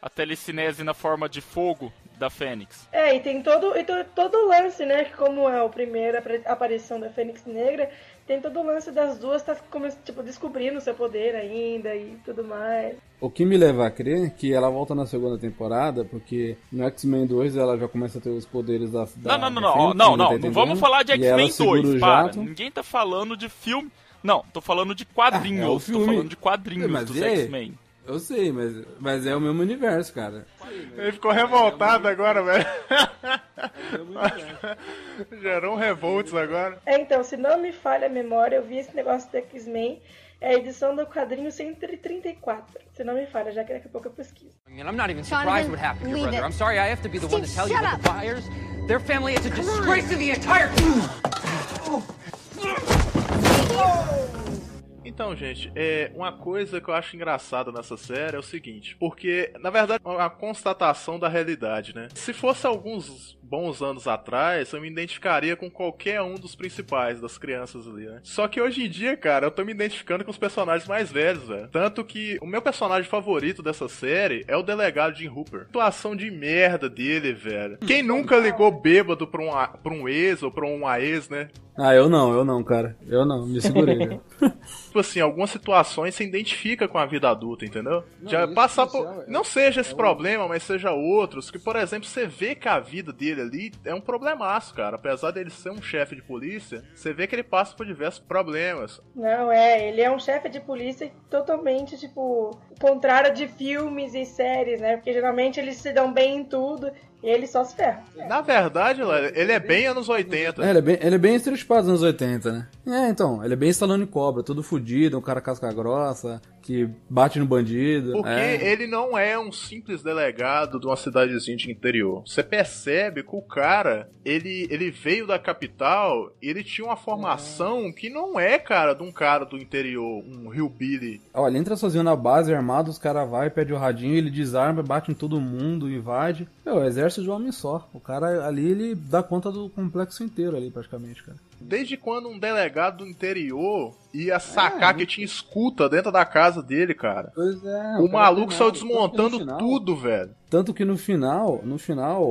a telecinese na forma de fogo da Fênix. É, e tem todo, e to- todo o lance, né? Como é a primeira aparição da Fênix Negra, tem todo o lance das duas tá tipo, descobrindo seu poder ainda e tudo mais. O que me leva a crer é que ela volta na segunda temporada, porque no X-Men 2 ela já começa a ter os poderes da. da Não, não, não, não, não, tá não, vamos falar de X-Men segura 2, o para. jato. Ninguém tá falando de filme. Não, tô falando de quadrinhos. Ah, é o tô falando de quadrinhos Mas dos aí? X-Men. Eu sei, mas, mas é o mesmo universo, cara. Ele ficou revoltado agora, velho. Gerou um revoltos agora. É, então, se não me falha a memória, eu vi esse negócio do X-Men, é a edição do quadrinho 134. Se não me falha, já que daqui a pouco eu pesquiso. And I'm not even Jonathan, surprised what happened to your brother. it. I'm sorry I have to be the one to Steve, tell you, shut but the Byers, their family is a disgrace to the entire. Então, gente, é uma coisa que eu acho engraçada nessa série é o seguinte, porque na verdade é uma constatação da realidade, né? Se fosse alguns bons anos atrás, eu me identificaria com qualquer um dos principais das crianças ali, né? Só que hoje em dia, cara, eu tô me identificando com os personagens mais velhos, velho. Tanto que o meu personagem favorito dessa série é o delegado Jim Hooper. Situação de merda dele, velho. Quem nunca ligou bêbado pra um, pra um ex ou pra uma ex, né? Ah, eu não, eu não, cara. Eu não, me segurei. né? tipo assim, algumas situações se identifica com a vida adulta, entendeu? Não, Já passar por. é- Não seja esse é problema, mas seja outros. Que, por exemplo, você vê que a vida dele dele ali é um problemaço, cara. Apesar dele ser um chefe de polícia, você vê que ele passa por diversos problemas. Não, é, ele é um chefe de polícia totalmente, tipo, contrário de filmes e séries, né? Porque geralmente eles se dão bem em tudo e ele só se ferra. Na verdade, ele é bem anos 80. É, ele é bem, ele é bem anos 80, né? É, então, ele é bem Stallone Cobra, todo fudido, um cara casca grossa, que bate no bandido. Porque é. ele não é um simples delegado de uma cidadezinha de interior. Você percebe que o cara, ele, ele veio da capital e ele tinha uma formação que não é, cara, de um cara do interior, um hillbilly. Olha, ele entra sozinho na base, armado, os caras vai, pede o radinho, ele desarma, bate em todo mundo, invade. É o exército de um homem só. O cara ali, ele dá conta do complexo inteiro ali, praticamente, cara. Desde quando um delegado do interior ia sacar é, que tinha escuta dentro da casa dele, cara? Pois é. O maluco saiu desmontando tudo, velho. Tanto que no final, no final,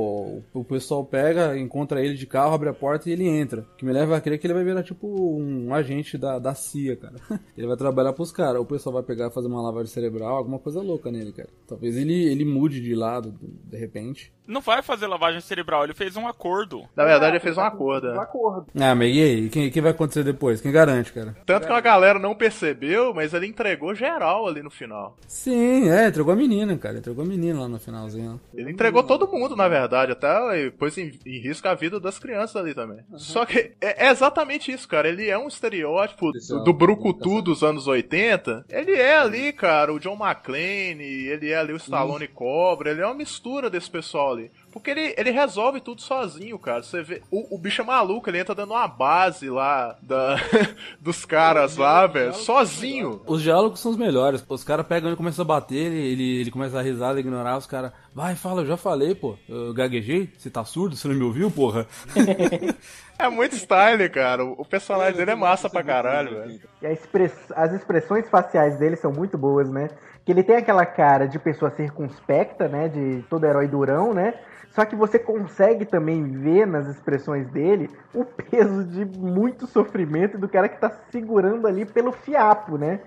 o pessoal pega, encontra ele de carro, abre a porta e ele entra. Que me leva a crer que ele vai virar tipo um agente da, da CIA, cara. Ele vai trabalhar pros caras. O pessoal vai pegar fazer uma lavagem cerebral, alguma coisa louca nele, cara. Talvez ele, ele mude de lado, de repente. Não vai fazer lavagem cerebral, ele fez um acordo. Na verdade, ele fez um acordo. Um acordo. Ah, mas e aí? Quem, quem vai acontecer depois? Quem garante, cara? Tanto que a galera não percebeu, mas ele entregou geral ali no final. Sim, é, entregou a menina, cara. Entregou a menina lá no finalzinho. Ele entregou todo mundo, na verdade, até pôs em, em risco a vida das crianças ali também. Uhum. Só que é, é, exatamente isso, cara. Ele é um estereótipo do, do Brucutu dos anos 80. Ele é ali, cara, o John McClane, ele é ali o Stallone Cobra, ele é uma mistura desse pessoal ali. Porque ele, ele resolve tudo sozinho, cara. Você vê. O, o bicho é maluco, ele entra dando uma base lá da, dos caras lá, velho. Sozinho. Os diálogos são os melhores. Os caras pegam e começam a bater, ele, ele, ele começa a risar, a ignorar os caras. Vai, fala, eu já falei, pô. Eu gaguejei? Você tá surdo? Você não me ouviu, porra? é muito style, cara. O personagem dele é massa pra caralho, velho. E express... as expressões faciais dele são muito boas, né? Que ele tem aquela cara de pessoa circunspecta, né? De todo herói durão, né? Só que você consegue também ver nas expressões dele o peso de muito sofrimento do cara que tá segurando ali pelo fiapo, né?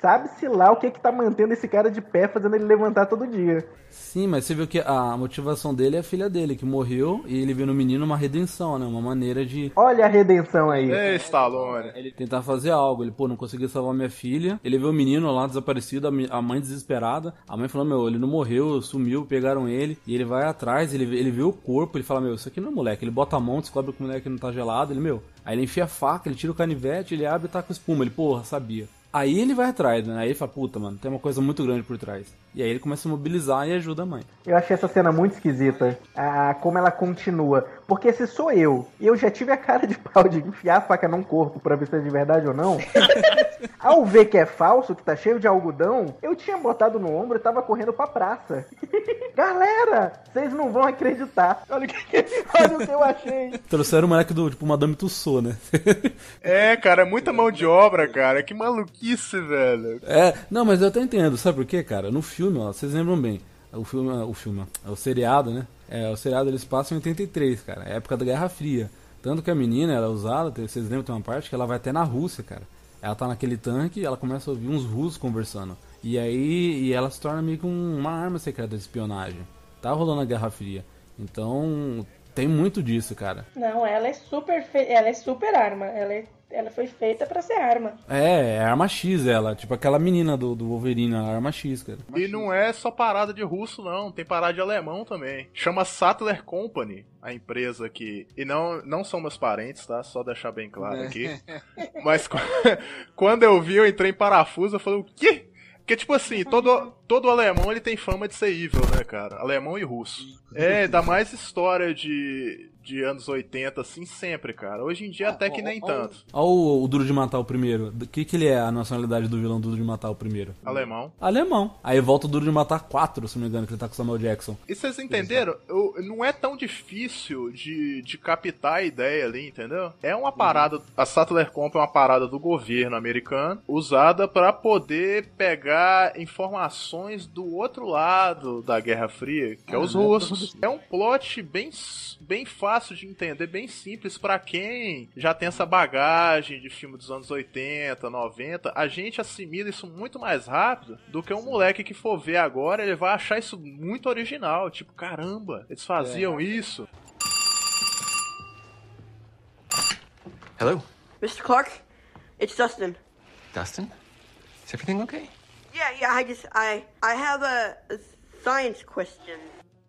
Sabe-se lá o que é que tá mantendo esse cara de pé, fazendo ele levantar todo dia. Sim, mas você viu que a motivação dele é a filha dele, que morreu, e ele viu no menino uma redenção, né? Uma maneira de. Olha a redenção aí. Ei, Stallone. Ele tentar fazer algo. Ele, pô, não conseguiu salvar minha filha. Ele viu o menino lá desaparecido, a mãe desesperada. A mãe falou: Meu, ele não morreu, sumiu, pegaram ele. E ele vai atrás, ele, ele vê o corpo, ele fala: Meu, isso aqui não é moleque. Ele bota a mão, descobre que o moleque não tá gelado. Ele, meu. Aí ele enfia a faca, ele tira o canivete, ele abre e tá com espuma. Ele, porra, sabia. Aí ele vai atrás, né? Aí ele fala, puta, mano, tem uma coisa muito grande por trás. E aí ele começa a mobilizar e ajuda a mãe. Eu achei essa cena muito esquisita. Ah, como ela continua. Porque se sou eu, e eu já tive a cara de pau de enfiar a faca num corpo pra ver se é de verdade ou não. ao ver que é falso, que tá cheio de algodão, eu tinha botado no ombro e tava correndo pra praça. Galera, vocês não vão acreditar. Olha o que, olha o que eu achei. Trouxeram o moleque do, tipo, Madame Tussauds, né? é, cara, é muita mão de obra, cara. Que maluquice, velho. É, não, mas eu até entendo. Sabe por quê, cara? No filme, ó, vocês lembram bem. O filme, o filme, o seriado, né? É, o seriado eles passam em 83, cara. É época da Guerra Fria. Tanto que a menina, ela é usada, vocês lembram, tem uma parte que ela vai até na Rússia, cara. Ela tá naquele tanque e ela começa a ouvir uns russos conversando. E aí e ela se torna meio que uma arma secreta de espionagem. Tá rolando a Guerra Fria. Então, tem muito disso, cara. Não, ela é super fe... ela é super arma. Ela é ela foi feita para ser arma. É, é arma X ela. Tipo aquela menina do, do Wolverine, a arma X, cara. E não é só parada de russo, não. Tem parada de alemão também. Chama Sattler Company, a empresa que. E não, não são meus parentes, tá? Só deixar bem claro aqui. Mas quando eu vi, eu entrei em parafuso, eu falei, o quê? Porque, tipo assim, todo, todo alemão ele tem fama de ser evil, né, cara? Alemão e russo. É, dá mais história de, de anos 80, assim, sempre, cara. Hoje em dia ah, até que nem tanto. Olha o, o, Duro de Matar o primeiro. O que, que ele é a nacionalidade do vilão Duro de Matar o primeiro? Alemão. Alemão. Aí volta o Duro de Matar 4, se não me engano, que ele tá com o Samuel Jackson. E vocês entenderam? Eu, não é tão difícil de, de captar a ideia ali, entendeu? É uma parada. A Sattler Comp é uma parada do governo americano usada para poder pegar informações do outro lado da Guerra Fria, que é os russos. É um plot bem, bem fácil fácil de entender, bem simples para quem já tem essa bagagem de filme dos anos 80, 90. A gente assimila isso muito mais rápido do que um moleque que for ver agora, ele vai achar isso muito original. Tipo, caramba, eles faziam é. isso. Hello. Mr. Clark, it's Dustin. Dustin? Is everything okay? Yeah, yeah, I just I I have a, a science question.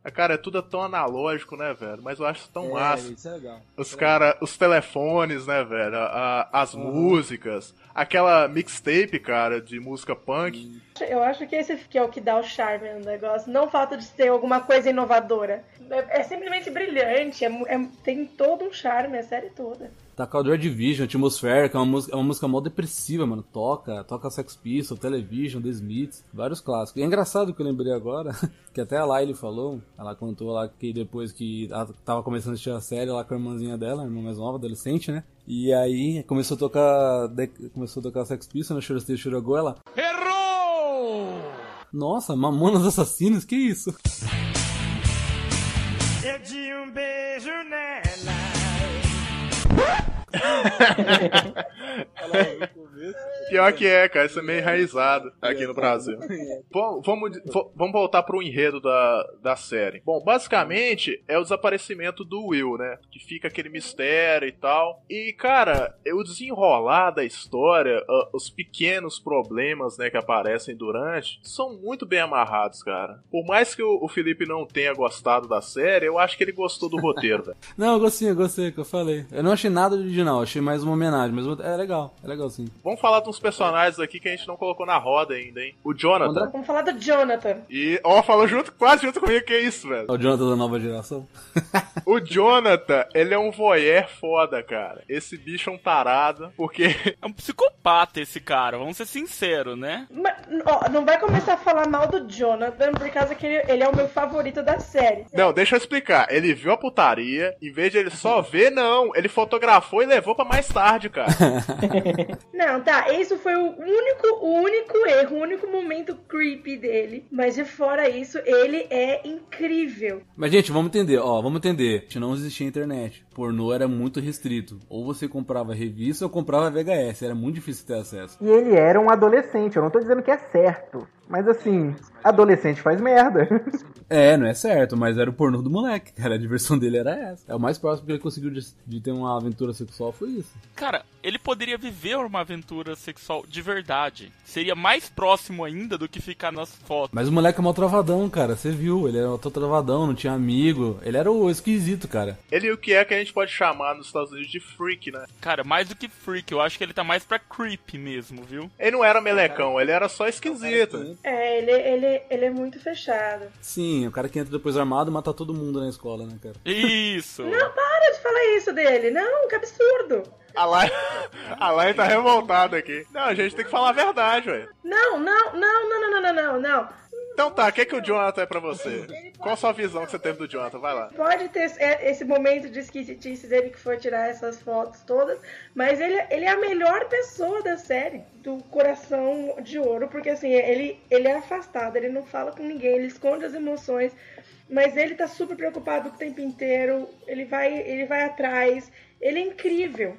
Ah, Cara, é tudo tão analógico, né, velho? Mas eu acho tão É, massa. isso é legal. Os cara, os telefones, né, velho? A- a- as músicas, aquela mixtape, cara, de música punk. Eu acho que esse que é o que dá o charme no negócio. Não o fato de ser alguma coisa inovadora. É, é simplesmente brilhante. é é- tem todo um charme, a série toda. Tá com a Joy Division, Atmospheric, é uma música, é uma música mó depressiva, mano. Toca, toca Sex Pistols, Television, The Smiths, vários clássicos. E é engraçado que eu lembrei agora, que até a Laile falou, ela contou lá que depois que ela tava começando a assistir a série lá com a irmãzinha dela, a irmã mais nova, adolescente, né? E aí começou a tocar, começou a tocar Sex Pistols, no Churastei Churagô, ela... Errou! Nossa, Mamonas Assassinos, que isso? Eu de um beijo Pior que é, cara, isso é meio enraizado aqui no Brasil. Bom, vamos, vamos voltar pro enredo da, da série. Bom, basicamente é o desaparecimento do Will, né? Que fica aquele mistério e tal. E, cara, é o desenrolar da história, os pequenos problemas, né, que aparecem durante, são muito bem amarrados, cara. Por mais que o, Felipe não tenha gostado da série, eu acho que ele gostou do roteiro, velho. Não, eu gostei, eu gostei, que eu falei. Eu não achei nada original, achei mais uma homenagem, mas é legal, é legal sim. Vamos falar de uns personagens aqui que a gente não colocou na roda ainda, hein? O Jonathan. Vamos falar do Jonathan. E, ó, falou junto, quase junto comigo, que isso, velho. É o Jonathan da nova geração. O Jonathan, ele é um voyeur foda, cara. Esse bicho é um tarado, porque. É um psicopata esse cara, vamos ser sinceros, né? Mas, ó, não vai começar a falar mal do Jonathan por causa que ele, ele é o meu favorito da série. Não, deixa eu explicar. Ele viu a putaria, em vez de ele só ver, não. Ele fotografou e levou pra mais tarde, cara. Não, tá, isso foi o único, o único erro, o único momento creepy dele. Mas de fora isso, ele é incrível. Mas, gente, vamos entender, ó, vamos entender. Não existia internet. Pornô era muito restrito. Ou você comprava revista ou comprava VHS. Era muito difícil ter acesso. E ele era um adolescente, eu não tô dizendo que é certo. Mas assim, adolescente faz merda. É, não é certo, mas era o pornô do moleque, cara. A diversão dele era essa. É o mais próximo que ele conseguiu de, de ter uma aventura sexual foi isso. Cara, ele poderia viver uma aventura sexual de verdade. Seria mais próximo ainda do que ficar nas fotos. Mas o moleque é mal travadão, cara. Você viu, ele era todo travadão, não tinha amigo. Ele era o esquisito, cara. Ele é o que é que a gente pode chamar nos Estados Unidos de freak, né? Cara, mais do que freak, eu acho que ele tá mais pra creep mesmo, viu? Ele não era melecão, ele era só esquisito. É, ele, ele, ele é muito fechado. Sim, o cara que entra depois armado mata todo mundo na escola, né, cara? Isso! Não, para de falar isso dele. Não, que absurdo. A Lai, a Lai tá revoltada aqui. Não, a gente tem que falar a verdade, ué. Não, não, não, não, não, não, não, não. Então tá, o que, que o Jonathan é pra você? Qual a sua visão que você teve do Jonathan? Vai lá. Pode ter esse- esse momento de esquisitice dele que foi tirar essas fotos todas, mas ele, ele é a melhor pessoa da série, do coração de ouro, porque assim, ele, ele é afastado, ele não fala com ninguém, ele esconde as emoções, mas ele tá super preocupado o tempo inteiro, ele vai, ele vai atrás, ele é incrível.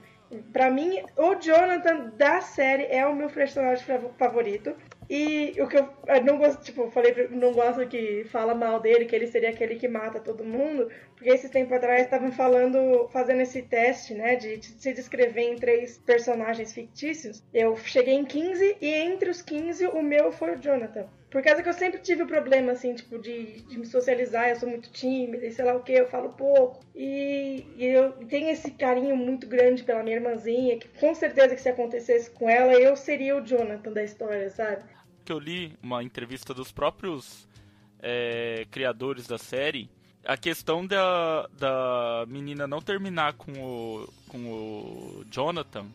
Pra mim, o Jonathan da série é o meu personagem fav- favorito. E o que eu, não gosto, tipo, falei, não gosto que fala mal dele, que ele seria aquele que mata todo mundo, porque esses tempos atrás estavam falando, fazendo esse teste, né, de, de se descrever em três personagens fictícios. Eu cheguei em 15 e entre os 15 o meu foi o Jonathan. Por causa que eu sempre tive o problema, assim, tipo, de, de me socializar, eu sou muito tímida e sei lá o que, eu falo pouco. E, e eu tenho esse carinho muito grande pela minha irmãzinha, que com certeza que se acontecesse com ela, eu seria o Jonathan da história, sabe? Que eu li uma entrevista dos próprios é, criadores da série. A questão da, da menina não terminar com o, com o Jonathan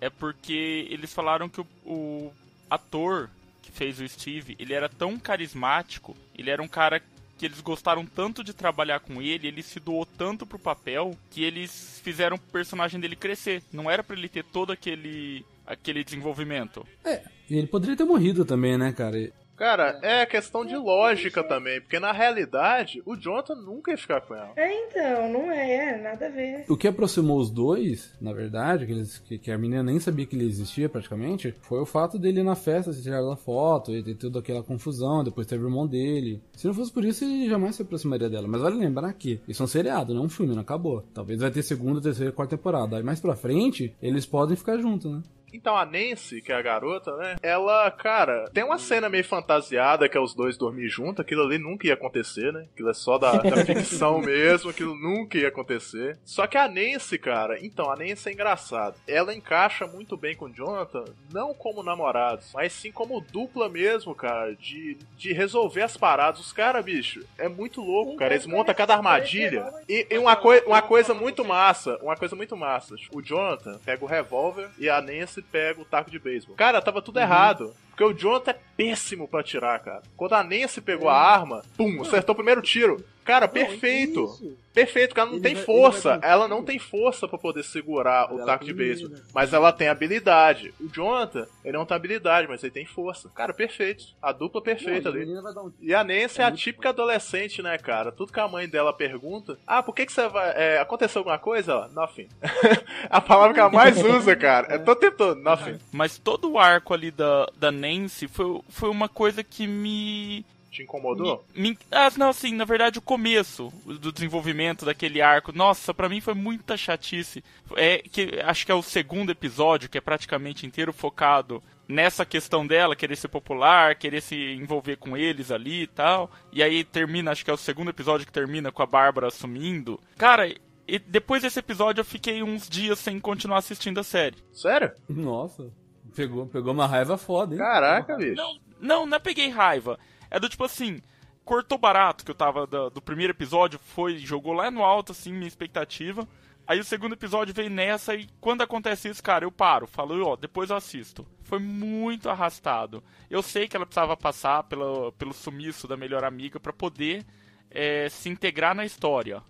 é porque eles falaram que o, o ator que fez o Steve, ele era tão carismático, ele era um cara que eles gostaram tanto de trabalhar com ele, ele se doou tanto pro papel que eles fizeram o personagem dele crescer. Não era pra ele ter todo aquele aquele desenvolvimento. É, e ele poderia ter morrido também, né, cara? Cara, é questão de lógica também, porque na realidade o Jonathan nunca ia ficar com ela. É, então, não é, é, nada a ver. O que aproximou os dois, na verdade, que, eles, que, que a menina nem sabia que ele existia praticamente, foi o fato dele ir na festa, se tirar da foto, e ter toda aquela confusão, depois teve o irmão dele. Se não fosse por isso, ele jamais se aproximaria dela. Mas vale lembrar que isso é um seriado, não é um filme, não acabou. Talvez vai ter segunda, terceira, quarta temporada. Aí mais pra frente, eles podem ficar juntos, né? Então a Nancy, que é a garota, né? Ela, cara, tem uma cena meio fantasiada que é os dois dormir juntos. Aquilo ali nunca ia acontecer, né? Aquilo é só da, da ficção mesmo, aquilo nunca ia acontecer. Só que a Nancy, cara, então, a Nancy é engraçada. Ela encaixa muito bem com o Jonathan, não como namorados, mas sim como dupla mesmo, cara, de, de resolver as paradas. Os caras, bicho, é muito louco, cara. Eles montam cada armadilha. E, e uma, coi uma coisa muito massa, uma coisa muito massa. O Jonathan pega o revólver e a Nancy pega o taco de beisebol. Cara, tava tudo errado. Porque o Jonathan é péssimo pra atirar, cara. Quando a Nancy pegou a arma, pum, acertou o primeiro tiro. Cara, perfeito. Perfeito, cara, não Ele tem vai- força. Ela não tem força pra poder segurar o Ela taco de beisebol. Mas ela tem habilidade. O Jonathan, ele não tem habilidade, mas ele tem força. Cara, perfeito. A dupla perfeita Não, a ali. dar um- E a Nancy é a típica adolescente, né, cara? Tudo que a mãe dela pergunta. Ah, por que que você vai. é, aconteceu alguma coisa? Ela, nothing. a palavra que ela mais usa, cara. É todo tempo todo, nothing. Mas todo o arco ali da, da Nancy foi, foi uma coisa que me. Te incomodou? me ah, não, assim, na verdade, o começo do desenvolvimento daquele arco, nossa, pra mim foi muita chatice. É que acho que é o segundo episódio, que é praticamente inteiro focado nessa questão dela, querer ser popular, querer se envolver com eles ali e tal. E aí termina, acho que é o segundo episódio que termina com a Bárbara assumindo. Cara, e depois desse episódio eu fiquei uns dias sem continuar assistindo a série. Sério? Nossa, pegou, pegou uma raiva foda, hein? Caraca, bicho. Não, não, não é peguei raiva. É do tipo assim, cortou barato que eu tava da- do, primeiro episódio, foi, jogou lá no alto, assim, minha expectativa. Aí o segundo episódio veio nessa e quando acontece isso, cara, eu paro, falo, ó, depois eu assisto. Foi muito arrastado. Eu sei que ela precisava passar pelo, pelo sumiço da melhor amiga pra poder é, se integrar na história,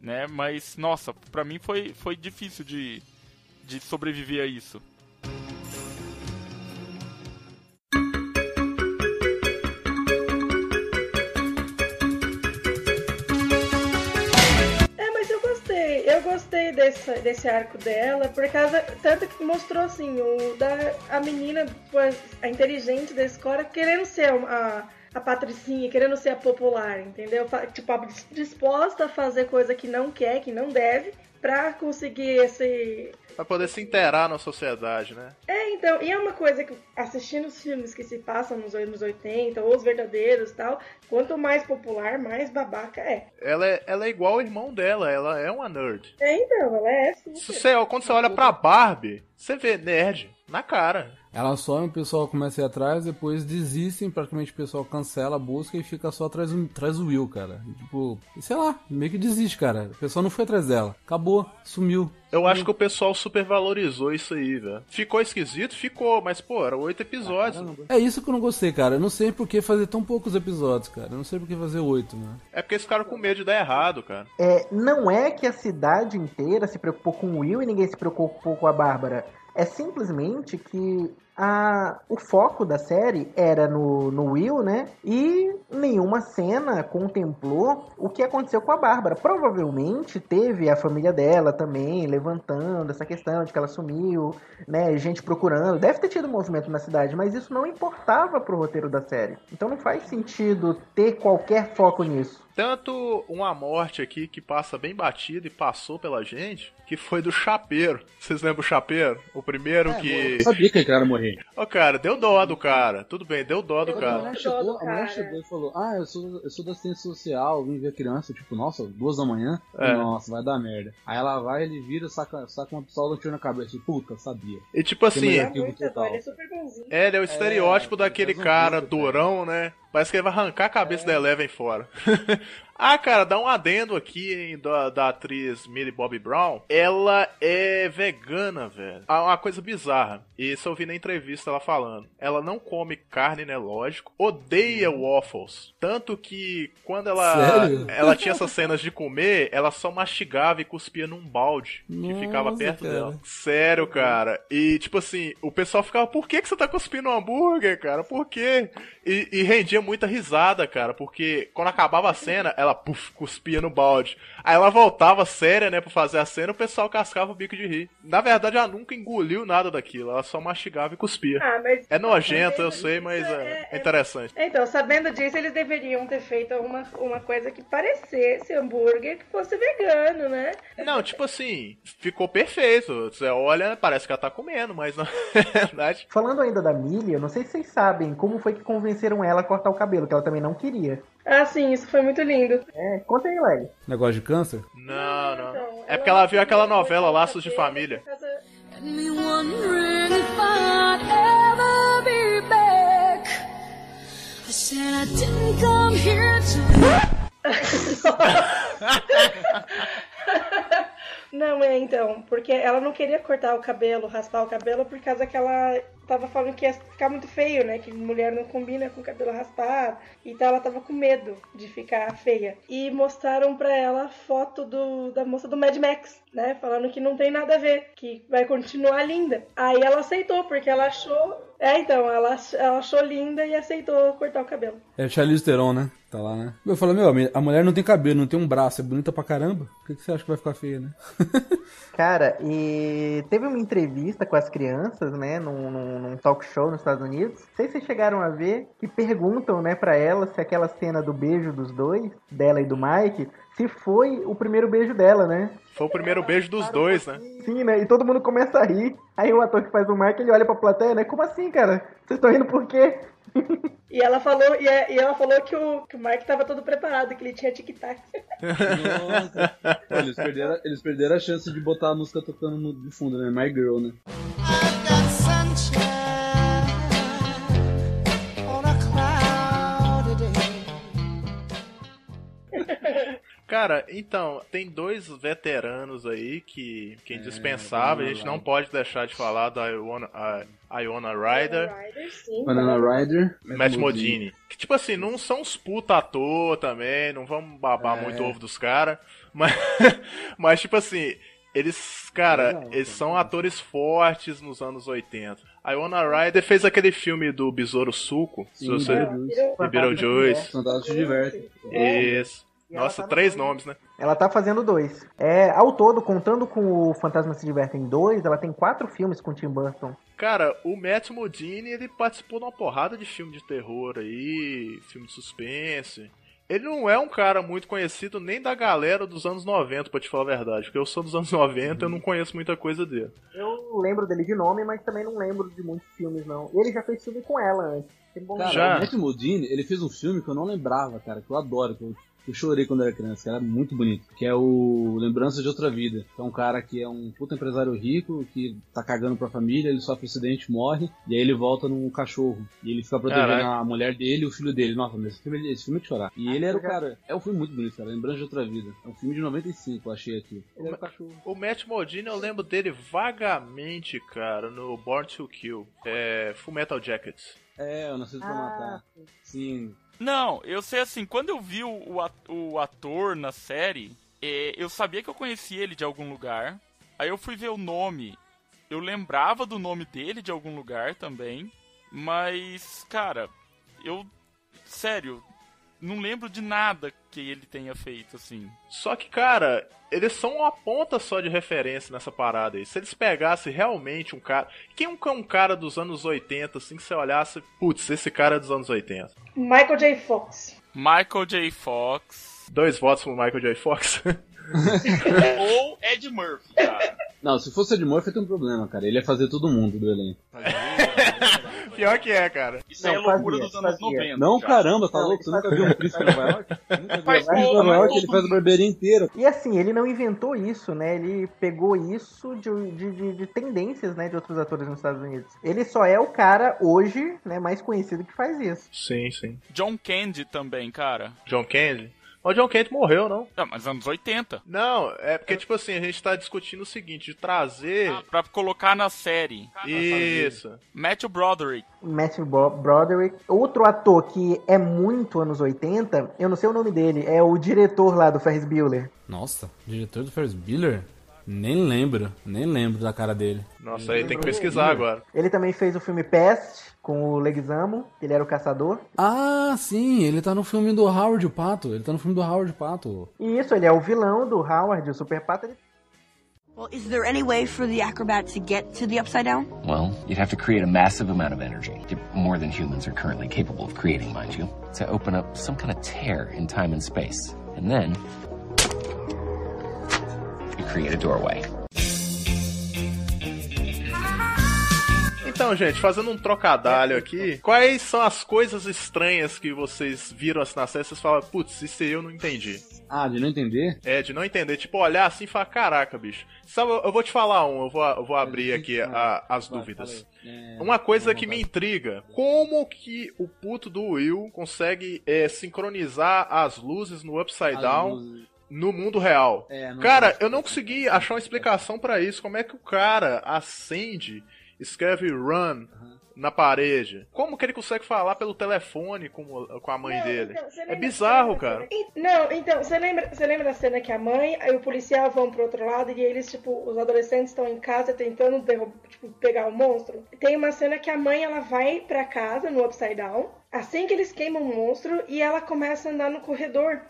né? Mas, nossa, pra mim foi, foi difícil de, de sobreviver a isso. Gostei. Desse, desse arco dela, por causa. Tanto que mostrou assim, o da a menina, pois, a inteligente da escola, querendo ser a, a patricinha, querendo ser a popular, entendeu? Tipo, disposta a fazer coisa que não quer, que não deve, pra conseguir esse. Pra poder se inteirar na sociedade, né? É, então, e é uma coisa que assistindo os filmes que se passam nos anos 80, ou os verdadeiros e tal, quanto mais popular, mais babaca é. Ela é, ela é igual ao irmão dela, ela é uma nerd. É, então, ela é assim. Se você, quando você olha pra Barbie, você vê nerd na cara. Ela some, o pessoal começa a ir atrás, depois desistem, praticamente o pessoal cancela a busca e fica só atrás, do- atrás do Will, cara. E, tipo, sei lá, meio que desiste, cara. O pessoal não foi atrás dela. Acabou, sumiu. Eu acho que o pessoal supervalorizou isso aí, velho. Ficou esquisito? Ficou, mas pô, eram oito episódios. É isso que eu não gostei, cara. Eu não sei por que fazer tão poucos episódios, cara. Eu não sei por que fazer oito, né? É porque eles ficaram com medo de dar errado, cara. É, não é que a cidade inteira se preocupou com o Will e ninguém se preocupou com a Bárbara. É simplesmente que a, o foco da série era no, no Will, né? E nenhuma cena contemplou o que aconteceu com a Bárbara. Provavelmente teve a família dela também levantando essa questão de que ela sumiu, né? Gente procurando. Deve ter tido movimento na cidade, mas isso não importava pro roteiro da série. Então não faz sentido ter qualquer foco nisso. Tanto uma morte aqui que passa bem batida e passou pela gente, que foi do Chapeiro. Vocês lembram o Chapeiro? O primeiro É, que. Eu sabia que aquele cara morrer. Ô, cara, deu dó do cara. Tudo bem, deu dó do A cara. mulher, chegou, a mulher chegou e falou: Ah, eu sou, eu sou da ciência social, vim ver a criança. Tipo, nossa, duas da manhã? É. Nossa, vai dar merda. Aí ela vai, ele vira, saca, saca uma pistola e tiro na cabeça. Puta, sabia. E tipo assim. É muito ele é super bonzinho. É, ele é o estereótipo daquele faz um cara durão, né? Parece que ele vai arrancar a cabeça da Eleven fora. Ah, cara, dá um adendo aqui hein, da, da atriz Millie Bobby Brown. Ela é vegana, velho. É uma coisa bizarra. Isso eu vi na entrevista ela falando. Ela não come carne, né? Lógico. Odeia waffles. Tanto que quando ela, Sério? ela tinha essas cenas de comer, ela só mastigava e cuspia num balde que Nossa, ficava perto cara. dela. Sério, cara. E tipo assim, o pessoal ficava, por que, que você tá cuspindo um hambúrguer, cara? Por quê? E, e rendia muita risada, cara, porque quando acabava a cena, ela puf, cuspia no balde. Aí ela voltava séria, né, pra fazer a cena, o pessoal cascava o bico de rir. Na verdade, ela nunca engoliu nada daquilo, ela só mastigava e cuspia. Ah, mas É nojento, eu sei, mas é, é interessante. Então, sabendo disso, eles deveriam ter feito uma, uma coisa que parecesse hambúrguer que fosse vegano, né? Não, tipo assim, ficou perfeito. Você olha, parece que ela tá comendo, mas na verdade. Falando ainda da Millie, eu não sei se vocês sabem como foi que convenceram ela a cortar o cabelo, que ela também não queria. Ah, sim, isso foi muito lindo. É, conta aí, Leg. Negócio de câncer? Não, não. É porque ela viu aquela novela Laços de Família. Não, é então, porque ela não queria cortar o cabelo, raspar o cabelo, por causa que ela tava falando que ia ficar muito feio, né? Que mulher não combina com cabelo raspado. Então ela tava com medo de ficar feia. E mostraram pra ela a foto do, da moça do Mad Max, né? Falando que não tem nada a ver, que vai continuar linda. Aí ela aceitou, porque ela achou. É, então, ela, ela achou linda e aceitou cortar o cabelo. É Charlize Theron, né? Tá lá, né? Eu falo, meu, a mulher não tem cabelo, não tem um braço, é bonita pra caramba. Por que, que você acha que vai ficar feia, né? Cara, e teve uma entrevista com as crianças, né, num, num, num talk show nos Estados Unidos. Não sei se vocês chegaram a ver, que perguntam, né, pra ela se aquela cena do beijo dos dois, dela e do Mike, se foi o primeiro beijo dela, né? Foi o primeiro beijo dos dois, né? Sim, né? E todo mundo começa a rir. Aí o ator que faz o Mike, ele olha pra plateia, né? Como assim, cara? Vocês estão rindo por quê? E ela falou, e, é- e ela falou que o, que o Mark tava todo preparado, que ele tinha tic-tac. Nossa. Olha, eles, perderam, eles perderam a chance de botar a música tocando no, de fundo, né? My Girl, né? Cara, então, tem dois veteranos aí que, que é indispensável. a gente não pode deixar de falar da Iona, a Iona Ryder. Banana Rider. Matt Modini. Que, tipo assim, não são os puta ator também, não vamos babar É. muito o ovo dos caras. Mas, mas, tipo assim, eles, cara, eles são atores fortes nos anos 80. A Iona Ryder fez aquele filme do Besouro Suco. se Sim, você... Beetlejuice. E Beetlejuice. Fantasma se diverte. Isso. E Nossa, tá no três dois. nomes, né? Ela tá fazendo dois. É, ao todo, contando com o Fantasma se Divertem 2, ela tem quatro filmes com o Tim Burton. Cara, o Matt Modini, ele participou de uma porrada de filme de terror aí, filme de suspense. Ele não é um cara muito conhecido nem da galera dos anos 90, pra te falar a verdade. Porque eu sou dos anos 90 eu não conheço muita coisa dele. Eu lembro dele de nome, mas também não lembro de muitos filmes, não. Ele já fez filme com ela antes. Cara, Já. o Matt Modini, ele fez um filme que eu não lembrava, cara, que eu adoro, que eu, que eu chorei quando era criança, que era muito bonito, que é o Lembrança de Outra Vida. Que é um cara que é um puta empresário rico, que tá cagando pra família, ele sofre um acidente, morre, e aí ele volta num cachorro. E ele fica protegendo Caraca. a mulher dele e o filho dele. Nossa, mas esse filme, esse filme é de chorar. E Ah, ele era o cara. É um filme muito bonito, cara. Lembrança de Outra Vida. É um filme de 95, eu achei aqui. Ele era o cachorro. O Matt Modini, eu lembro dele vagamente, cara, no Born to Kill. É. Full Metal Jacket. É, eu nasci pra Ah, matar. Sim. Não, eu sei assim, quando eu vi o, o at- o ator na série, é, eu sabia que eu conhecia ele de algum lugar. Aí eu fui ver o nome. Eu lembrava do nome dele de algum lugar também. Mas, cara, eu. Sério, não lembro de nada que ele tenha feito, assim. Só que, cara, eles são uma ponta só de referência nessa parada aí. Se eles pegassem realmente um cara. Quem é um cara dos anos 80, assim, que você olhasse, putz, esse cara é dos anos 80. Michael J. Fox. Michael J. Fox. Dois votos pro Michael J. Fox. ou Ed Murphy, cara. Não, se fosse Ed Murphy tem um problema, cara. Ele ia fazer todo mundo do elenco. Pior que é, cara. Isso é Não, loucura fazia, dos anos fazia. 90. Não, já. caramba, tá louco? Você ele nunca faz- viu um Príncipe de Nova York? Nunca viu Faz um Nova York, ele faz o barbeiro inteiro. E assim, ele não inventou isso, né? Ele pegou isso de, de, de- de tendências, né, de outros atores nos Estados Unidos. Ele só é o cara hoje, né, mais conhecido que faz isso. Sim, sim. John Candy também, cara. John Candy. O John Kent morreu, não? Não, mas anos 80. Não, é porque, tipo assim, a gente tá discutindo o seguinte, de trazer... Ah, pra colocar na série. Isso. Matthew Broderick. Matthew Bro- Broderick. Outro ator que é muito anos 80, eu não sei o nome dele, é o diretor lá do Ferris Bueller. Nossa, diretor do Ferris Bueller? Nem lembro, nem lembro da cara dele. Nossa, aí tem que pesquisar agora. Ele também fez o filme Pest, com o Leguizamo, que ele era o caçador. Ah, sim, ele tá no filme do Howard o Pato. Ele tá no filme do Howard o Pato. E isso, ele é o vilão do Howard, o Super Pato. Ele... Well, is there any way for the acrobat to get to the upside down? Well, you'd have to create a massive amount of energy, more than humans are currently capable of creating, mind you, to open up some kind of tear in time and space. And then you create a doorway. Então, gente, fazendo um trocadalho aqui, quais são as coisas estranhas que vocês viram assim na série e vocês falam, putz, isso aí eu não entendi? Ah, de não entender? É, de não entender. Tipo, olhar assim e falar, caraca, bicho. Sabe, eu vou te falar um, eu vou, eu vou abrir aqui a- as dúvidas. Uma coisa que me intriga, como que o puto do Will consegue é, sincronizar as luzes no Upside Down no mundo real? É, não Cara, eu não consegui achar uma explicação pra isso. Como é que o cara acende, escreve run na parede? Como que ele consegue falar pelo telefone com, com a mãe Não, dele? então, é bizarro, cara. Não, então, você lembra, você lembra da cena que a mãe e o policial vão pro outro lado e eles, tipo, os adolescentes estão em casa tentando tipo, pegar o monstro? Tem uma cena que a mãe, ela vai pra casa no Upside Down, assim que eles queimam o monstro, e ela começa a andar no corredor.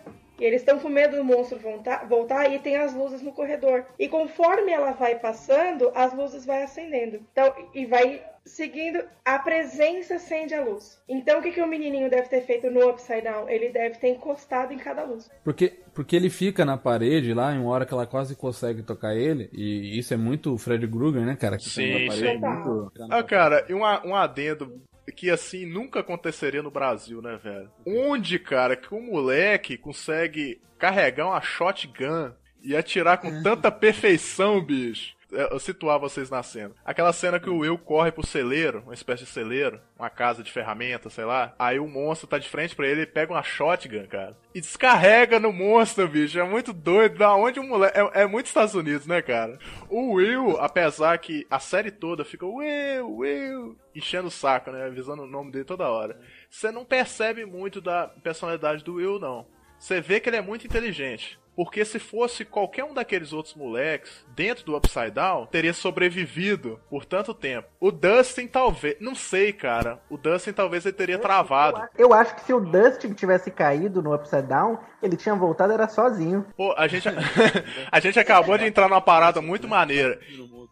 E eles estão com medo do monstro voltar, voltar e tem as luzes no corredor. E conforme ela vai passando, as luzes vai acendendo. Então, e vai seguindo, a presença acende a luz. Então, o que, que o menininho deve ter feito no Upside Down? Ele deve ter encostado em cada luz. Porque, porque ele fica na parede lá, em uma hora que ela quase consegue tocar ele, e isso é muito Fred Krueger, né, cara? Que Sim, na parede, sim. muito- Ah, cara, e uma, um adendo que assim nunca aconteceria no Brasil, né, velho? Onde, cara, que um moleque consegue carregar uma shotgun e atirar com tanta perfeição, bicho? Eu situar vocês na cena. Aquela cena que o Will corre pro celeiro, uma espécie de celeiro, uma casa de ferramentas, sei lá. Aí o monstro tá de frente pra ele, ele pega uma shotgun, cara. E descarrega no monstro, bicho. É muito doido. Da onde o moleque. É, é muito Estados Unidos, né, cara? O Will, apesar que a série toda fica Will, Will, enchendo o saco, né? Avisando o nome dele toda hora. Você não percebe muito da personalidade do Will, não. Você vê que ele é muito inteligente. Porque se fosse qualquer um daqueles outros moleques dentro do Upside Down, teria sobrevivido por tanto tempo. O Dustin talvez. Não sei, cara. O Dustin talvez ele teria travado. Eu acho que se o Dustin tivesse caído no Upside Down, ele tinha voltado, era sozinho. Pô, a gente, a gente acabou de entrar numa parada muito maneira.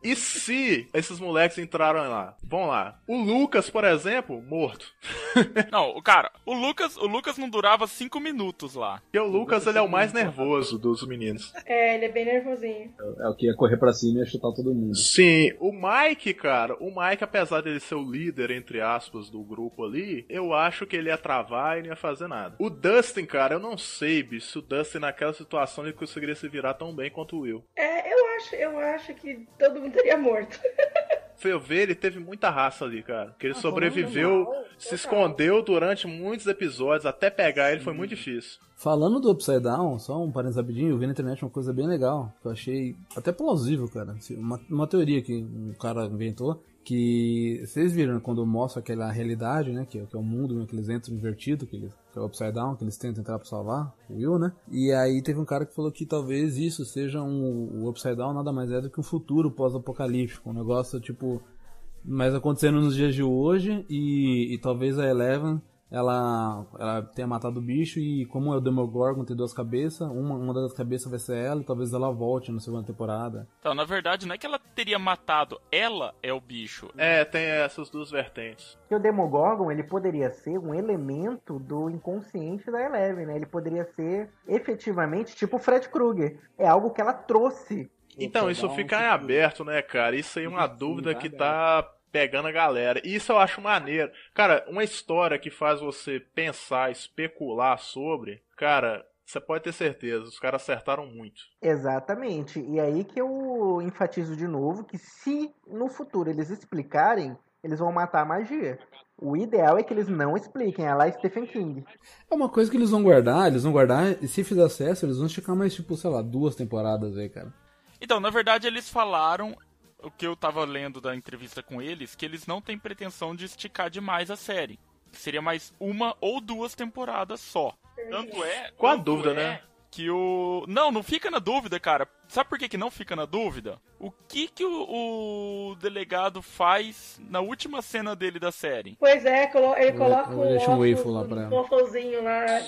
E se esses moleques entraram lá? Vão lá. O Lucas, por exemplo, morto. Não, o cara, o Lucas, o Lucas não durava cinco minutos lá. Porque o Lucas ele é o mais nervoso dos meninos. É, ele é bem nervosinho. É o que ia correr pra cima e ia chutar todo mundo. Sim, o Mike, cara, o Mike, apesar dele ser o líder, entre aspas, do grupo ali, eu acho que ele ia travar e não ia fazer nada. O Dustin, cara, eu não sei, bicho, se o Dustin naquela situação ele conseguiria se virar tão bem quanto o Will. É, eu acho, eu acho que todo mundo teria morto. Foi eu ver, ele teve muita raça ali, cara. Que ele Ah, sobreviveu, se escondeu durante muitos episódios, até pegar ele foi muito difícil. Falando do Upside Down, só um parênteses rapidinho, eu vi na internet uma coisa bem legal, que eu achei até plausível, cara. Assim, Uma, uma teoria que um cara inventou, que vocês viram né, quando mostra aquela realidade, né, que, é- que é o mundo né, que eles entram invertido, que, eles, que é o Upside Down, que eles tentam entrar pra salvar, o Will, né? E aí teve um cara que falou que talvez isso seja um, o Upside Down nada mais é do que um futuro pós-apocalíptico, um negócio tipo mas acontecendo nos dias de hoje e, e talvez a Eleven ela, ela tenha matado o bicho e como é o Demogorgon tem duas cabeças, uma, uma das cabeças vai ser ela e talvez ela volte na segunda temporada. Então, na verdade, não é que ela teria matado, ela é o bicho. É, tem essas duas vertentes. Que o Demogorgon, ele poderia ser um elemento do inconsciente da Eleven, né? Ele poderia ser efetivamente tipo o Fred Krueger. É algo que ela trouxe. Então, isso fica em aberto, né, cara? Isso aí é uma dúvida que tá pegando a galera. E isso eu acho maneiro. Cara, uma história que faz você pensar, especular sobre, cara, você pode ter certeza, os caras acertaram muito. Exatamente. E aí que eu enfatizo de novo que se no futuro eles explicarem eles vão matar a magia. O ideal é que eles não expliquem, é lá Stephen King. É uma coisa que eles vão guardar, eles vão guardar, e se fizer acesso, eles vão esticar mais, tipo, sei lá, duas temporadas aí, cara. Então, na verdade, eles falaram, o que eu tava lendo da entrevista com eles, que eles não têm pretensão de esticar demais a série. Seria mais uma ou duas temporadas só. Tanto é. Com a dúvida, é né? Que o. Não, não fica na dúvida, cara. Sabe por que, que não fica na dúvida? O que que o, o delegado faz na última cena dele da série? Pois é, colo- ele Eu- coloca eu um deixo um óculos, waffle lá pra um lá.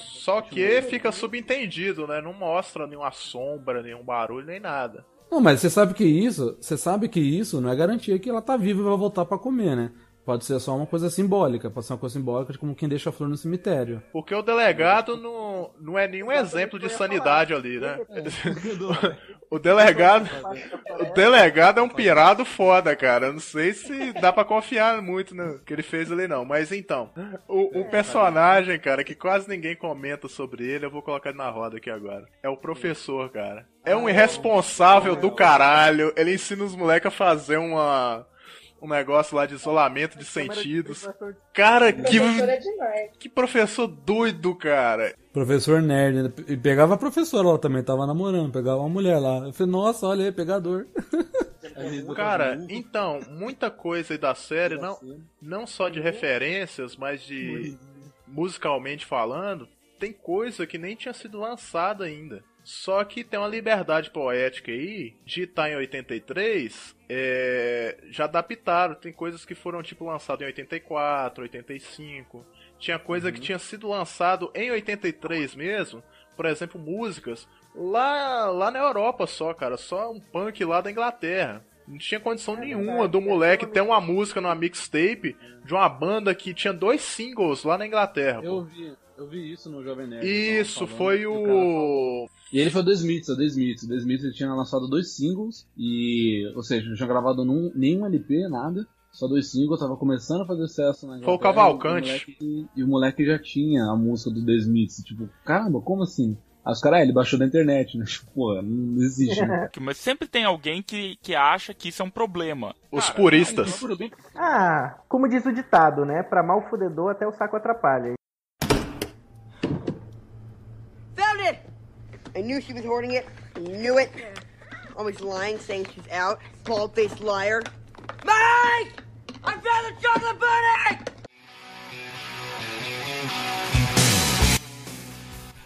Só que fica subentendido, né? Não mostra nenhuma sombra, nenhum barulho, nem nada. Não, mas você sabe que isso, você sabe que isso não é garantia que ela tá viva e vai voltar pra comer, né? Pode ser só uma coisa simbólica, pode ser uma coisa simbólica de como quem deixa a flor no cemitério. Porque o delegado não, não é nenhum exemplo de sanidade ali, né? O delegado. O delegado é um pirado foda, cara. Eu não sei se dá pra confiar muito no que ele fez ali, não. Mas então, o, o personagem, cara, que quase ninguém comenta sobre ele, eu vou colocar ele na roda aqui agora. É o professor, cara. É um irresponsável do caralho. Ele ensina os moleques a fazer uma. Um negócio lá de isolamento de sentidos. Cara, que, é que professor doido, cara. Professor nerd, né? e pegava a professora lá também, tava namorando, pegava uma mulher lá. Eu falei, nossa, olha aí, pegador. Cara, então, muita coisa aí da série, não, não só de referências, mas de musicalmente falando, tem coisa que nem tinha sido lançada ainda. Só que tem uma liberdade poética aí de estar em 83, é, já adaptaram. Tem coisas que foram tipo lançadas em 84, 85. Tinha coisa que tinha sido lançado em 83 mesmo, por exemplo, músicas lá, lá na Europa só, cara, só um punk lá da Inglaterra. Não tinha condição nenhuma do moleque ter uma música numa mixtape de uma banda que tinha dois singles lá na Inglaterra. pô. Eu vi, eu vi isso no Jovem Nerd. Isso, foi o. E ele foi o The Smiths, o The Smiths. O The Smiths ele tinha lançado dois singles, e, ou seja, não tinha gravado num, nenhum LP, nada. Só dois singles, tava começando a fazer sucesso na Foi o Cavalcante. E o, moleque, e o moleque já tinha a música do The Smiths. Tipo, caramba, como assim? Aí os caras, ah, ele baixou da internet, né? Tipo, pô, não existe. né? Mas sempre tem alguém que, que acha que isso é um problema. Os puristas. Ah, como diz o ditado, né? Pra mal fudedor até o saco atrapalha. Found it! I knew she was hoarding it. I knew it. Always lying, saying she's out. Bald faced liar. Mike! I found the chocolate bunny!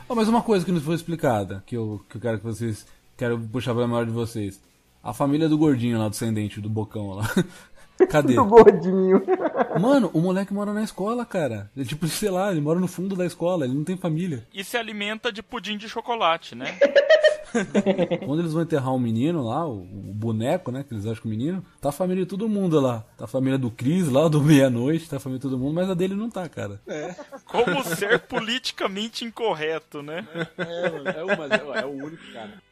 Oh, mas uma coisa que não foi explicada, que eu, que eu quero que vocês. Quero puxar pra memória de vocês. A família do gordinho lá, do descendente, do bocão lá. Cadê? Do gordinho. Mano, o moleque mora na escola, cara. Ele, tipo, sei lá, ele mora no fundo da escola, ele não tem família. E se alimenta de pudim de chocolate, né? Quando eles vão enterrar o menino lá, o, o boneco, né? Que eles acham que o menino, tá a família de todo mundo lá. Tá a família do Cris lá, do meia-noite, tá a família de todo mundo, mas a dele não tá, cara. Como ser politicamente incorreto, né? É, o, é o único cara.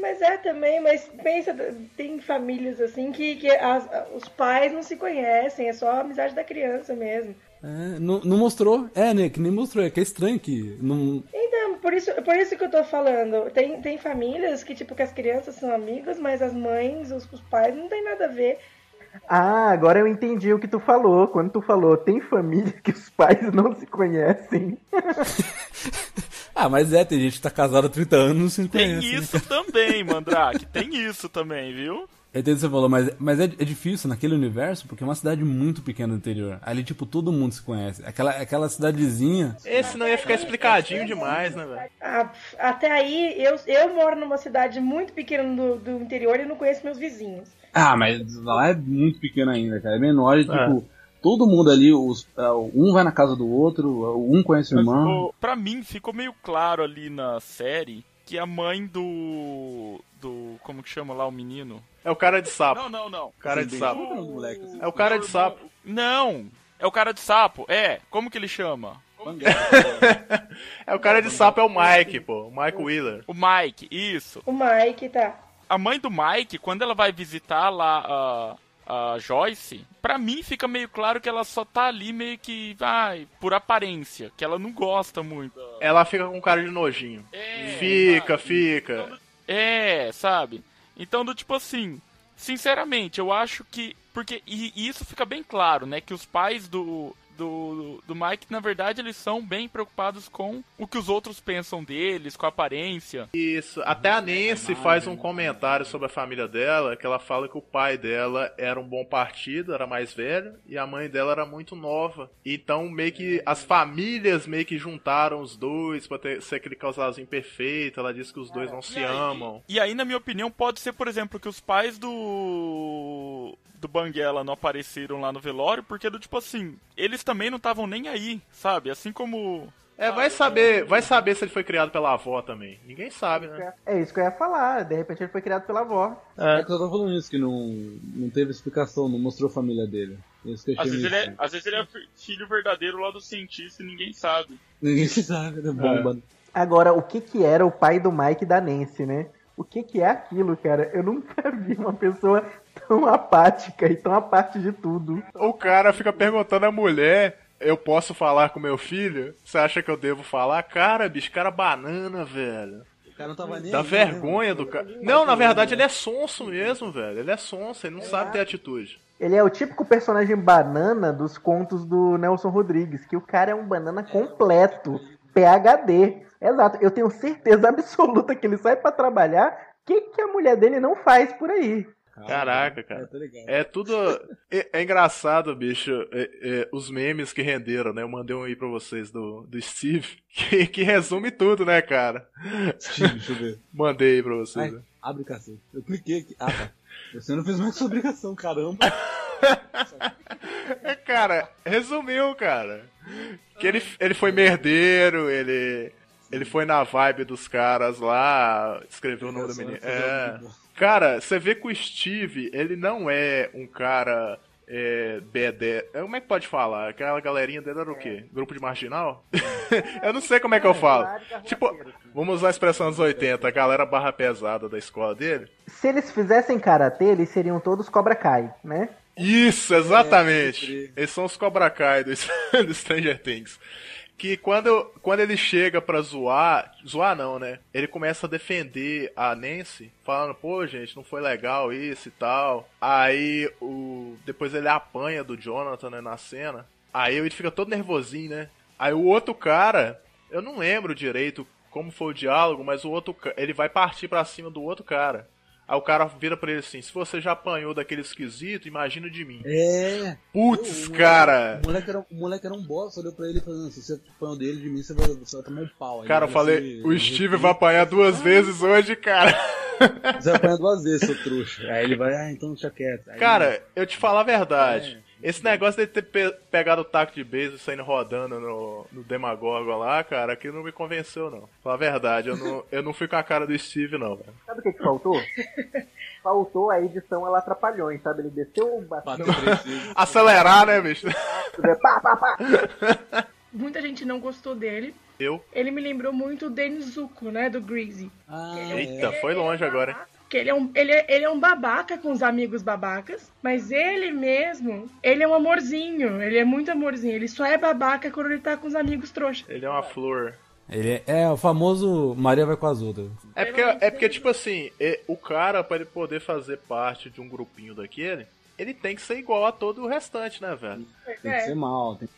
Mas é também, mas pensa, tem famílias assim que, que as- os pais não se conhecem, é só a amizade da criança mesmo. É, não, não mostrou. É, né? Que nem mostrou. É que é estranho que. Não... Então, por isso, por isso que eu tô falando. Tem, tem famílias que, tipo, que as crianças são amigas, mas as mães, os, os pais não tem nada a ver. Ah, agora eu entendi o que tu falou. Quando tu falou, tem família que os pais não se conhecem. Ah, mas é, tem gente que tá casada há 30 anos e não se Tem conhece. né, isso também, Mandrake. Tem isso também, viu? Eu entendo o que você falou, mas, mas é, é difícil naquele universo porque é uma cidade muito pequena do interior. Ali, tipo, todo mundo se conhece. Aquela, aquela cidadezinha. Esse não ia ficar explicadinho demais, né, velho? Ah, até aí, eu, eu moro numa cidade muito pequena do, do interior e não conheço meus vizinhos. Ah, mas lá é muito pequeno ainda, cara. É menor e, tipo, todo mundo ali, os, é, um vai na casa do outro, um conhece o irmão. Pra mim, ficou meio claro ali na série que a mãe do. do. como que chama lá o menino? É o cara de sapo. Não, não, não. Cara de sapo. O- É o cara de sapo. Não! É o cara de sapo. É, como que ele chama? É o cara de sapo, é o Mike, pô. O Mike Wheeler. O Mike, isso. O Mike, tá. A mãe do Mike, quando ela vai visitar lá a, a Joyce, pra mim fica meio claro que ela só tá ali meio que, ai, por aparência, que ela não gosta muito. Ela fica com cara de nojinho. fica, fica. É, sabe? Então, do tipo assim, sinceramente, eu acho que porque e, e isso fica bem claro, né? Que os pais do, do, do Mike, na verdade, eles são bem preocupados com o que os outros pensam deles, com a aparência. Isso. Até a Nancy faz um comentário sobre a família dela, que ela fala que o pai dela era um bom partido, era mais velho, e a mãe dela era muito nova. Então, meio que as famílias meio que juntaram os dois pra ter, ser aquele casalzinho perfeito. Ela diz que os dois não se amam. E aí, na minha opinião, pode ser, por exemplo, que os pais do do Banguela não apareceram lá no velório, porque do tipo assim, eles também não estavam nem aí, sabe? Assim como É, vai saber, vai saber se ele foi criado pela avó também. Ninguém sabe, né? É isso que eu ia falar. De repente ele foi criado pela avó. É, que eu tô falando isso, que não, não teve explicação, não mostrou a família dele. Isso que eu às vezes, ele é, às vezes ele é fi- filho verdadeiro lá do cientista e ninguém sabe. Ninguém sabe, né? Bomba. Agora, o que que era o pai do Mike e da Nancy, né? O que que é aquilo, cara? Eu nunca vi uma pessoa tão apática e tão à parte de tudo. O cara fica perguntando à mulher: Eu posso falar com meu filho? Você acha que eu devo falar? Cara, bicho, cara banana, velho. O cara não tava nem Dá aí, né, vergonha do cara. Não, na verdade ele é sonso mesmo, velho. Ele é sonso, ele não sabe ter atitude. Ele é o típico personagem banana dos contos do Nelson Rodrigues, que o cara é um banana completo, PhD. Exato, eu tenho certeza absoluta que ele sai pra trabalhar, o que, que a mulher dele não faz por aí? Caraca, cara. É tudo. É, é engraçado, bicho, é- é, os memes que renderam, né? Eu mandei um aí pra vocês do, do Steve, que, que resume tudo, né, cara? Deixa eu ver. Mandei aí pra vocês. Ai, né? abre cacete. Eu cliquei aqui. Ah, tá. Você não fez mais sua obrigação, caramba. É, cara, resumiu, cara. Que ele, ele foi merdeiro, ele. Ele foi na vibe dos caras lá, escreveu o nome do menino. É. Cara, você vê que o Steve, ele não é um cara. É, B10. É, Como é que pode falar? Aquela galerinha dele era o quê? Grupo de marginal? eu não sei como é que eu falo. Tipo, vamos usar a expressão dos 80, a galera barra pesada da escola dele. Se eles fizessem karatê, eles seriam todos Cobra Kai, né? Isso, exatamente. Eles são os Cobra Kai do, do Stranger Things. Que quando, quando ele chega pra zoar, zoar não, né? Ele começa a defender a Nancy, falando, pô, gente, não foi legal isso e tal. Aí o. Depois ele apanha do Jonathan né, na cena. Aí ele fica todo nervosinho, né? Aí o outro cara, eu não lembro direito como foi o diálogo, mas o outro ele vai partir pra cima do outro cara. Aí o cara vira pra ele assim: se você já apanhou daquele esquisito, imagina de mim. É. Putz, O- cara. O moleque, era, o moleque era um bosta, olhou pra ele falando: se você apanhou dele de mim, você vai, você vai tomar um pau. Aí Cara, eu ele falei, o Steve vai apanhar duas vezes hoje, cara. Você vai apanhar duas vezes, seu trouxa. Aí ele vai, ah, então deixa quieto. Aí Cara, eu te falar a verdade. Esse negócio de ter pe- pegado o taco de beijo e saindo rodando no, no Demagorgon lá, cara, aquilo não me convenceu, não. Falar a verdade, eu não, eu não fui com a cara do Steve, não, velho. Sabe o que, que faltou? faltou a edição, ela atrapalhou, hein, sabe? Ele desceu bastante. Acelerar, né, bicho? pá, pá, pá. Muita gente não gostou dele. Eu? Ele me lembrou muito o Denis Zuko, né? Do Greasy. Eita, foi longe agora, hein? Que ele é, um, ele, é, ele é um babaca com os amigos babacas, mas ele mesmo, ele é um amorzinho, ele é muito amorzinho. Ele só é babaca quando ele tá com os amigos trouxa. Ele é uma flor. Ele é, é o famoso Maria vai com as outras. É porque, é porque tipo assim, é- o cara, pra ele poder fazer parte de um grupinho daquele, ele tem que ser igual a todo o restante, né, velho? Tem que ser mal, tem que.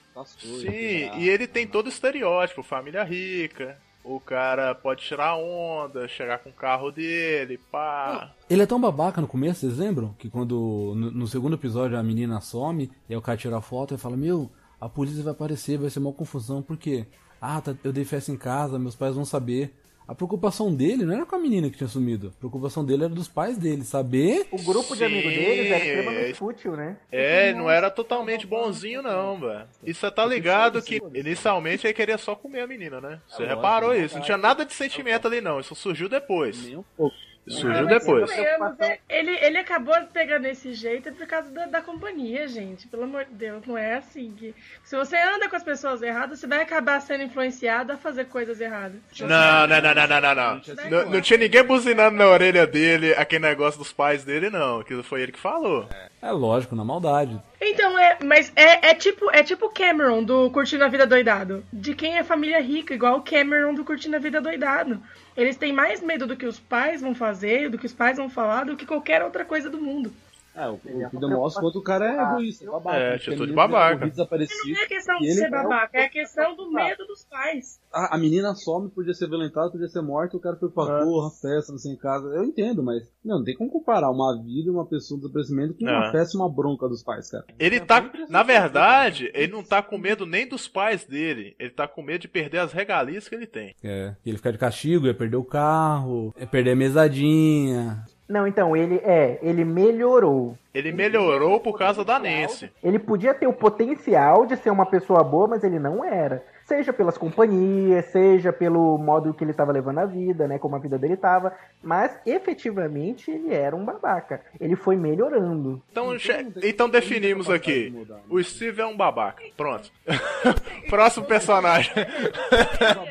Sim, e ele tem todo o estereótipo, família rica. O cara pode tirar onda, chegar com o carro dele, pá. Ele é tão babaca no começo, vocês lembram? Que quando no, no segundo episódio a menina some e aí o cara tira a foto e fala: Meu, a polícia vai aparecer, vai ser uma confusão, por quê? Ah, tá, eu dei festa em casa, meus pais vão saber. A preocupação dele não era com a menina que tinha sumido. A preocupação dele era dos pais dele, saber. O grupo de amigos deles era é- extremamente fútil, né? É, não era totalmente bonzinho, não, velho. E você tá ligado que inicialmente ele queria só comer a menina, né? Você reparou isso? Não tinha nada de sentimento ali, não. Isso surgiu depois. Nem um pouco. Surgiu mas depois. é, Ele, ele acabou pegando esse jeito por causa da, da companhia, gente. Pelo amor de Deus, não é assim. Que, se você anda com as pessoas erradas, você vai acabar sendo influenciado a fazer coisas erradas. Não, não, não, não, não, não, não. Não, não tinha ninguém buzinando na orelha dele aquele negócio dos pais dele, não. Aquilo foi ele que falou. É lógico, na maldade. Então, é, mas é, é tipo é tipo Cameron do Curtindo a Vida Doidado. De quem é família rica, igual o Cameron do Curtindo a Vida Doidado. Eles têm mais medo do que os pais vão fazer, do que os pais vão falar, do que qualquer outra coisa do mundo. É, o, o que demonstra quanto o cara é egoísta, babaca. É, atitude babaca. desaparecido. Não é questão de ele ser é babaca, é a questão do medo dos pais. A, a menina some, podia ser violentada, podia ser morta, o cara foi pra porra, festa, não sei, em casa. Eu entendo, mas não, não tem como comparar uma vida e uma pessoa de desaparecimento com uma É. festa e uma bronca dos pais, cara. Ele tá. Na verdade, ele não tá com medo nem dos pais dele. Ele tá com medo de perder as regalias que ele tem. É, ele ficar de castigo, ia perder o carro, ia perder a mesadinha. Não, então, ele é, ele melhorou. Ele melhorou por causa da Nancy. Ele podia ter o potencial de ser uma pessoa boa, mas ele não era. Seja pelas companhias, seja pelo modo que ele estava levando a vida, né? Como a vida dele estava. Mas efetivamente ele era um babaca. Ele foi melhorando. Então, che- então definimos aqui. O Steve é um babaca. Pronto. Próximo personagem.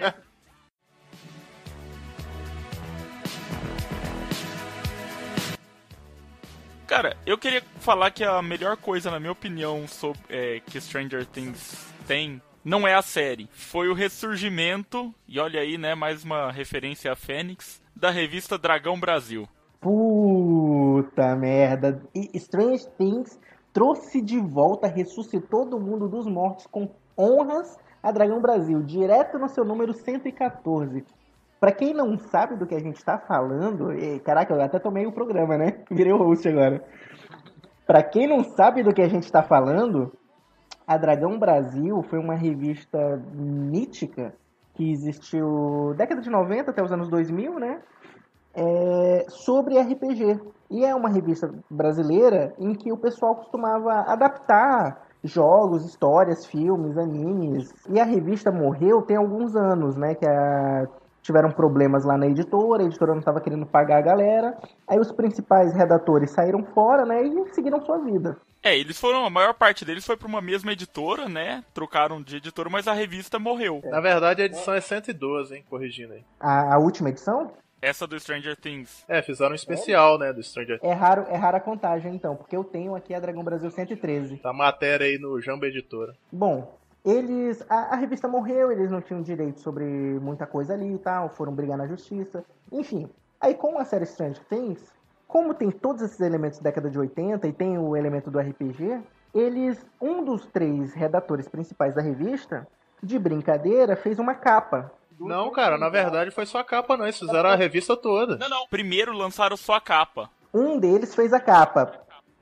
Cara, eu queria falar que a melhor coisa, na minha opinião, sobre, é, que Stranger Things tem não é a série. Foi o ressurgimento, e olha aí, né, mais uma referência a Fênix, da revista Dragão Brasil. Puta merda. E Strange Things trouxe de volta, ressuscitou do mundo dos mortos com honras a Dragão Brasil, direto no seu número 114. Pra quem não sabe do que a gente tá falando, e, caraca, eu até tomei o programa, né? Virei o host agora. Pra quem não sabe do que a gente tá falando, a Dragão Brasil foi uma revista mítica que existiu década de 90 até os anos 2000, né? é, sobre RPG. E é uma revista brasileira em que o pessoal costumava adaptar jogos, histórias, filmes, animes. E a revista morreu tem alguns anos, né? Que a- tiveram problemas lá na editora, a editora não estava querendo pagar a galera. Aí os principais redatores saíram fora, né? E seguiram sua vida. É, eles foram, a maior parte deles foi pra uma mesma editora, né? Trocaram de editora, mas a revista morreu. Na verdade, a edição é 112, hein? Corrigindo aí. A, a última edição Essa do Stranger Things. É, fizeram um especial, né? Do Stranger é raro, é rara a contagem, então, porque eu tenho aqui a Dragão Brasil 113. Tá matéria aí no Jamba Editora. Bom, eles. A, a revista morreu, eles não tinham direito sobre muita coisa ali e tal, foram brigar na justiça. Enfim, aí com a série Stranger Things, como tem todos esses elementos da década de 80 e tem o elemento do RPG, eles. Um dos três redatores principais da revista, de brincadeira, fez uma capa. Não, cara, na verdade foi só a capa, não. Eles fizeram a revista toda. Não, não. Primeiro lançaram só a capa. Um deles fez a capa.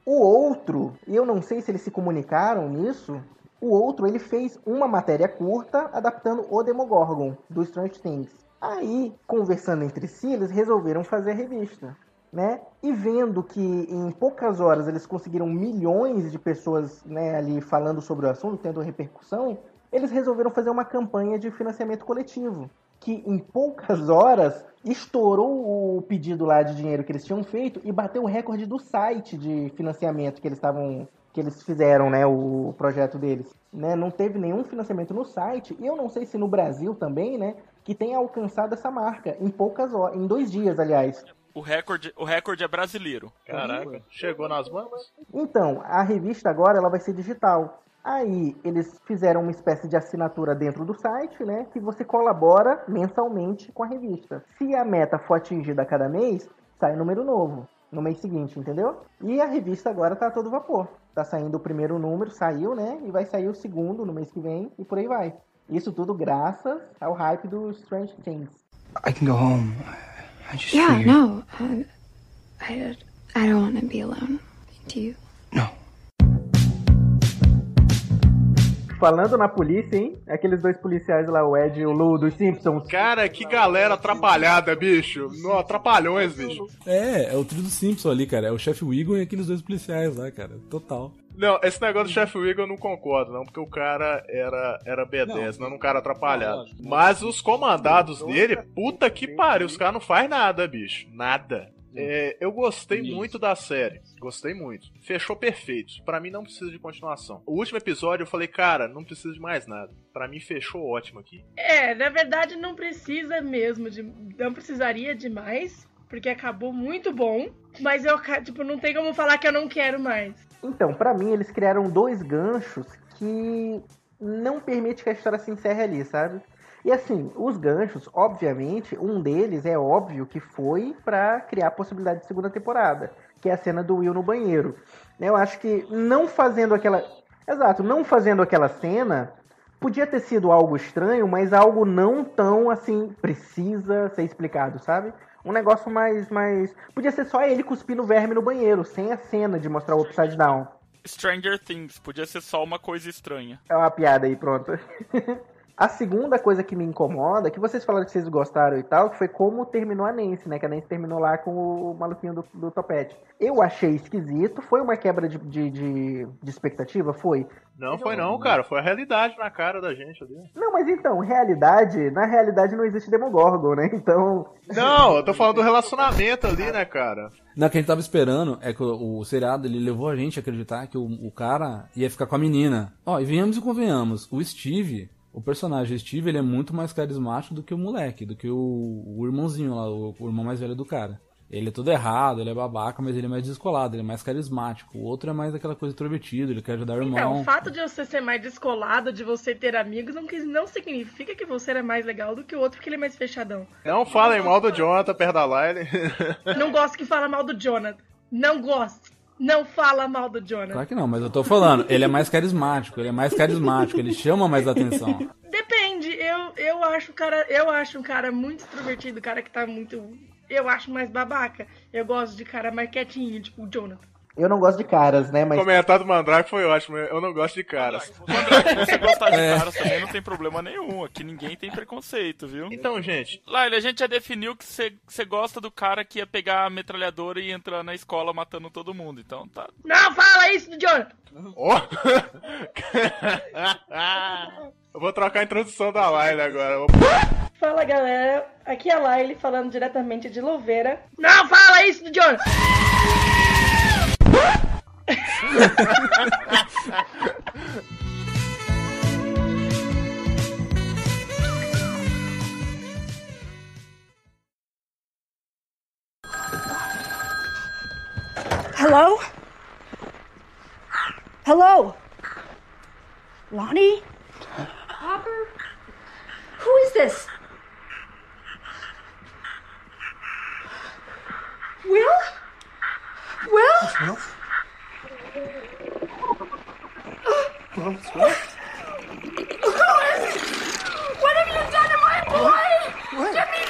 O outro, e eu não sei se eles se comunicaram nisso, o outro ele fez uma matéria curta adaptando o Demogorgon do Strange Things. Aí, conversando entre si, eles resolveram fazer a revista, né? E vendo que em poucas horas eles conseguiram milhões de pessoas, né, ali falando sobre o assunto, tendo repercussão, eles resolveram fazer uma campanha de financiamento coletivo que em poucas horas estourou o pedido lá de dinheiro que eles tinham feito e bateu o recorde do site de financiamento que eles estavam que eles fizeram, né, o projeto deles, né? Não teve nenhum financiamento no site e eu não sei se no Brasil também, né, que tenha alcançado essa marca em poucas horas, em dois dias, aliás. O recorde, o recorde é brasileiro. Caraca, chegou nas mãos? Então, a revista agora ela vai ser digital. Aí eles fizeram uma espécie de assinatura dentro do site, né? Que você colabora mensalmente com a revista. Se a meta for atingida a cada mês, sai número novo no mês seguinte, entendeu? E a revista agora tá a todo vapor. Tá saindo o primeiro número, saiu, né? E vai sair o segundo no mês que vem e por aí vai. Isso tudo graças ao hype do Strange Things. I can go home. I just Yeah, figured- no. I, I, I don't want to be alone. Do you? Falando na polícia, hein? Aqueles dois policiais lá, o Ed e o Lou dos Simpsons. Cara, que galera atrapalhada, bicho. No, atrapalhões, bicho. É, é o trio do Simpson ali, cara. É o chefe Wiggum e aqueles dois policiais lá, cara. Total. Não, esse negócio do chefe Wiggle eu não concordo, não, porque o cara era, era B10, não, era um cara atrapalhado. Mas os comandados dele, puta que pariu, os caras não faz nada, bicho. Nada. É, eu gostei muito da série. Gostei muito. Fechou perfeito. Pra mim não precisa de continuação. O último episódio eu falei, cara, não precisa de mais nada. Pra mim fechou ótimo aqui. É, na verdade não precisa mesmo, de, não precisaria de mais, porque acabou muito bom, mas eu, tipo, não tem como falar que eu não quero mais. Então, pra mim, eles criaram dois ganchos que não permite que a história se encerre ali, sabe? E assim, os ganchos, obviamente, um deles é óbvio que foi pra criar a possibilidade de segunda temporada, que é a cena do Will no banheiro. Eu acho que não fazendo aquela. Exato, não fazendo aquela cena podia ter sido algo estranho, mas algo não tão assim precisa ser explicado, sabe? Um negócio mais mais podia ser só ele cuspindo verme no banheiro, sem a cena de mostrar o upside down. Stranger Things, podia ser só uma coisa estranha. É uma piada aí, pronto. A segunda coisa que me incomoda, que vocês falaram que vocês gostaram e tal, que foi como terminou a Nancy, né? Que a Nancy terminou lá com o maluquinho do, do topete. Eu achei esquisito, foi uma quebra de, de, de, de expectativa? Foi. Não foi não, cara. Foi a realidade na cara da gente ali. Não, mas então, realidade, na realidade não existe Demogorgon, né? Então. Não, eu tô falando do relacionamento ali, né, cara? Não, o que a gente tava esperando é que o, o seriado ele levou a gente a acreditar que o, o cara ia ficar com a menina. Ó, e venhamos e convenhamos, o Steve, o personagem Steve, ele é muito mais carismático do que o moleque, do que o, o irmãozinho lá, o, o irmão mais velho do cara. Ele é todo errado, ele é babaca, mas ele é mais descolado, ele é mais carismático. O outro é mais aquela coisa introvertido, ele quer ajudar o irmão. Então, o fato de você ser mais descolado, de você ter amigos, não, não significa que você é mais legal do que o outro porque ele é mais fechadão. Não falem mal do Jonathan perto da Lyle. Não gosto que fala mal do Jonathan. Não gosto. Não fala mal do Jonathan. Claro que não, mas eu tô falando, ele é mais carismático, ele é mais carismático, ele chama mais atenção. Depende, eu, eu acho o cara, eu acho um cara muito extrovertido, cara que tá muito, eu acho mais babaca. Eu gosto de cara mais quietinho, tipo o Jonathan. Eu não gosto de caras, né? O Mas. comentário do Mandrake foi ótimo. Eu não gosto de caras. Se você gostar de É. caras também não tem problema nenhum. Aqui ninguém tem preconceito, viu? Então, gente, Laila, a gente já definiu que você gosta do cara que ia pegar a metralhadora e entrar na escola matando todo mundo. Então tá. Não fala isso do Jonathan! Ó! Eu vou trocar a introdução da Lyle agora. Vou- Fala galera, aqui é a Laile falando diretamente de Louveira. Não fala isso do Jonathan! Hello? Hello? Lonnie? Hopper? Who is this? Will? Will? Well, what? What have you done to my boy? What? Jimmy!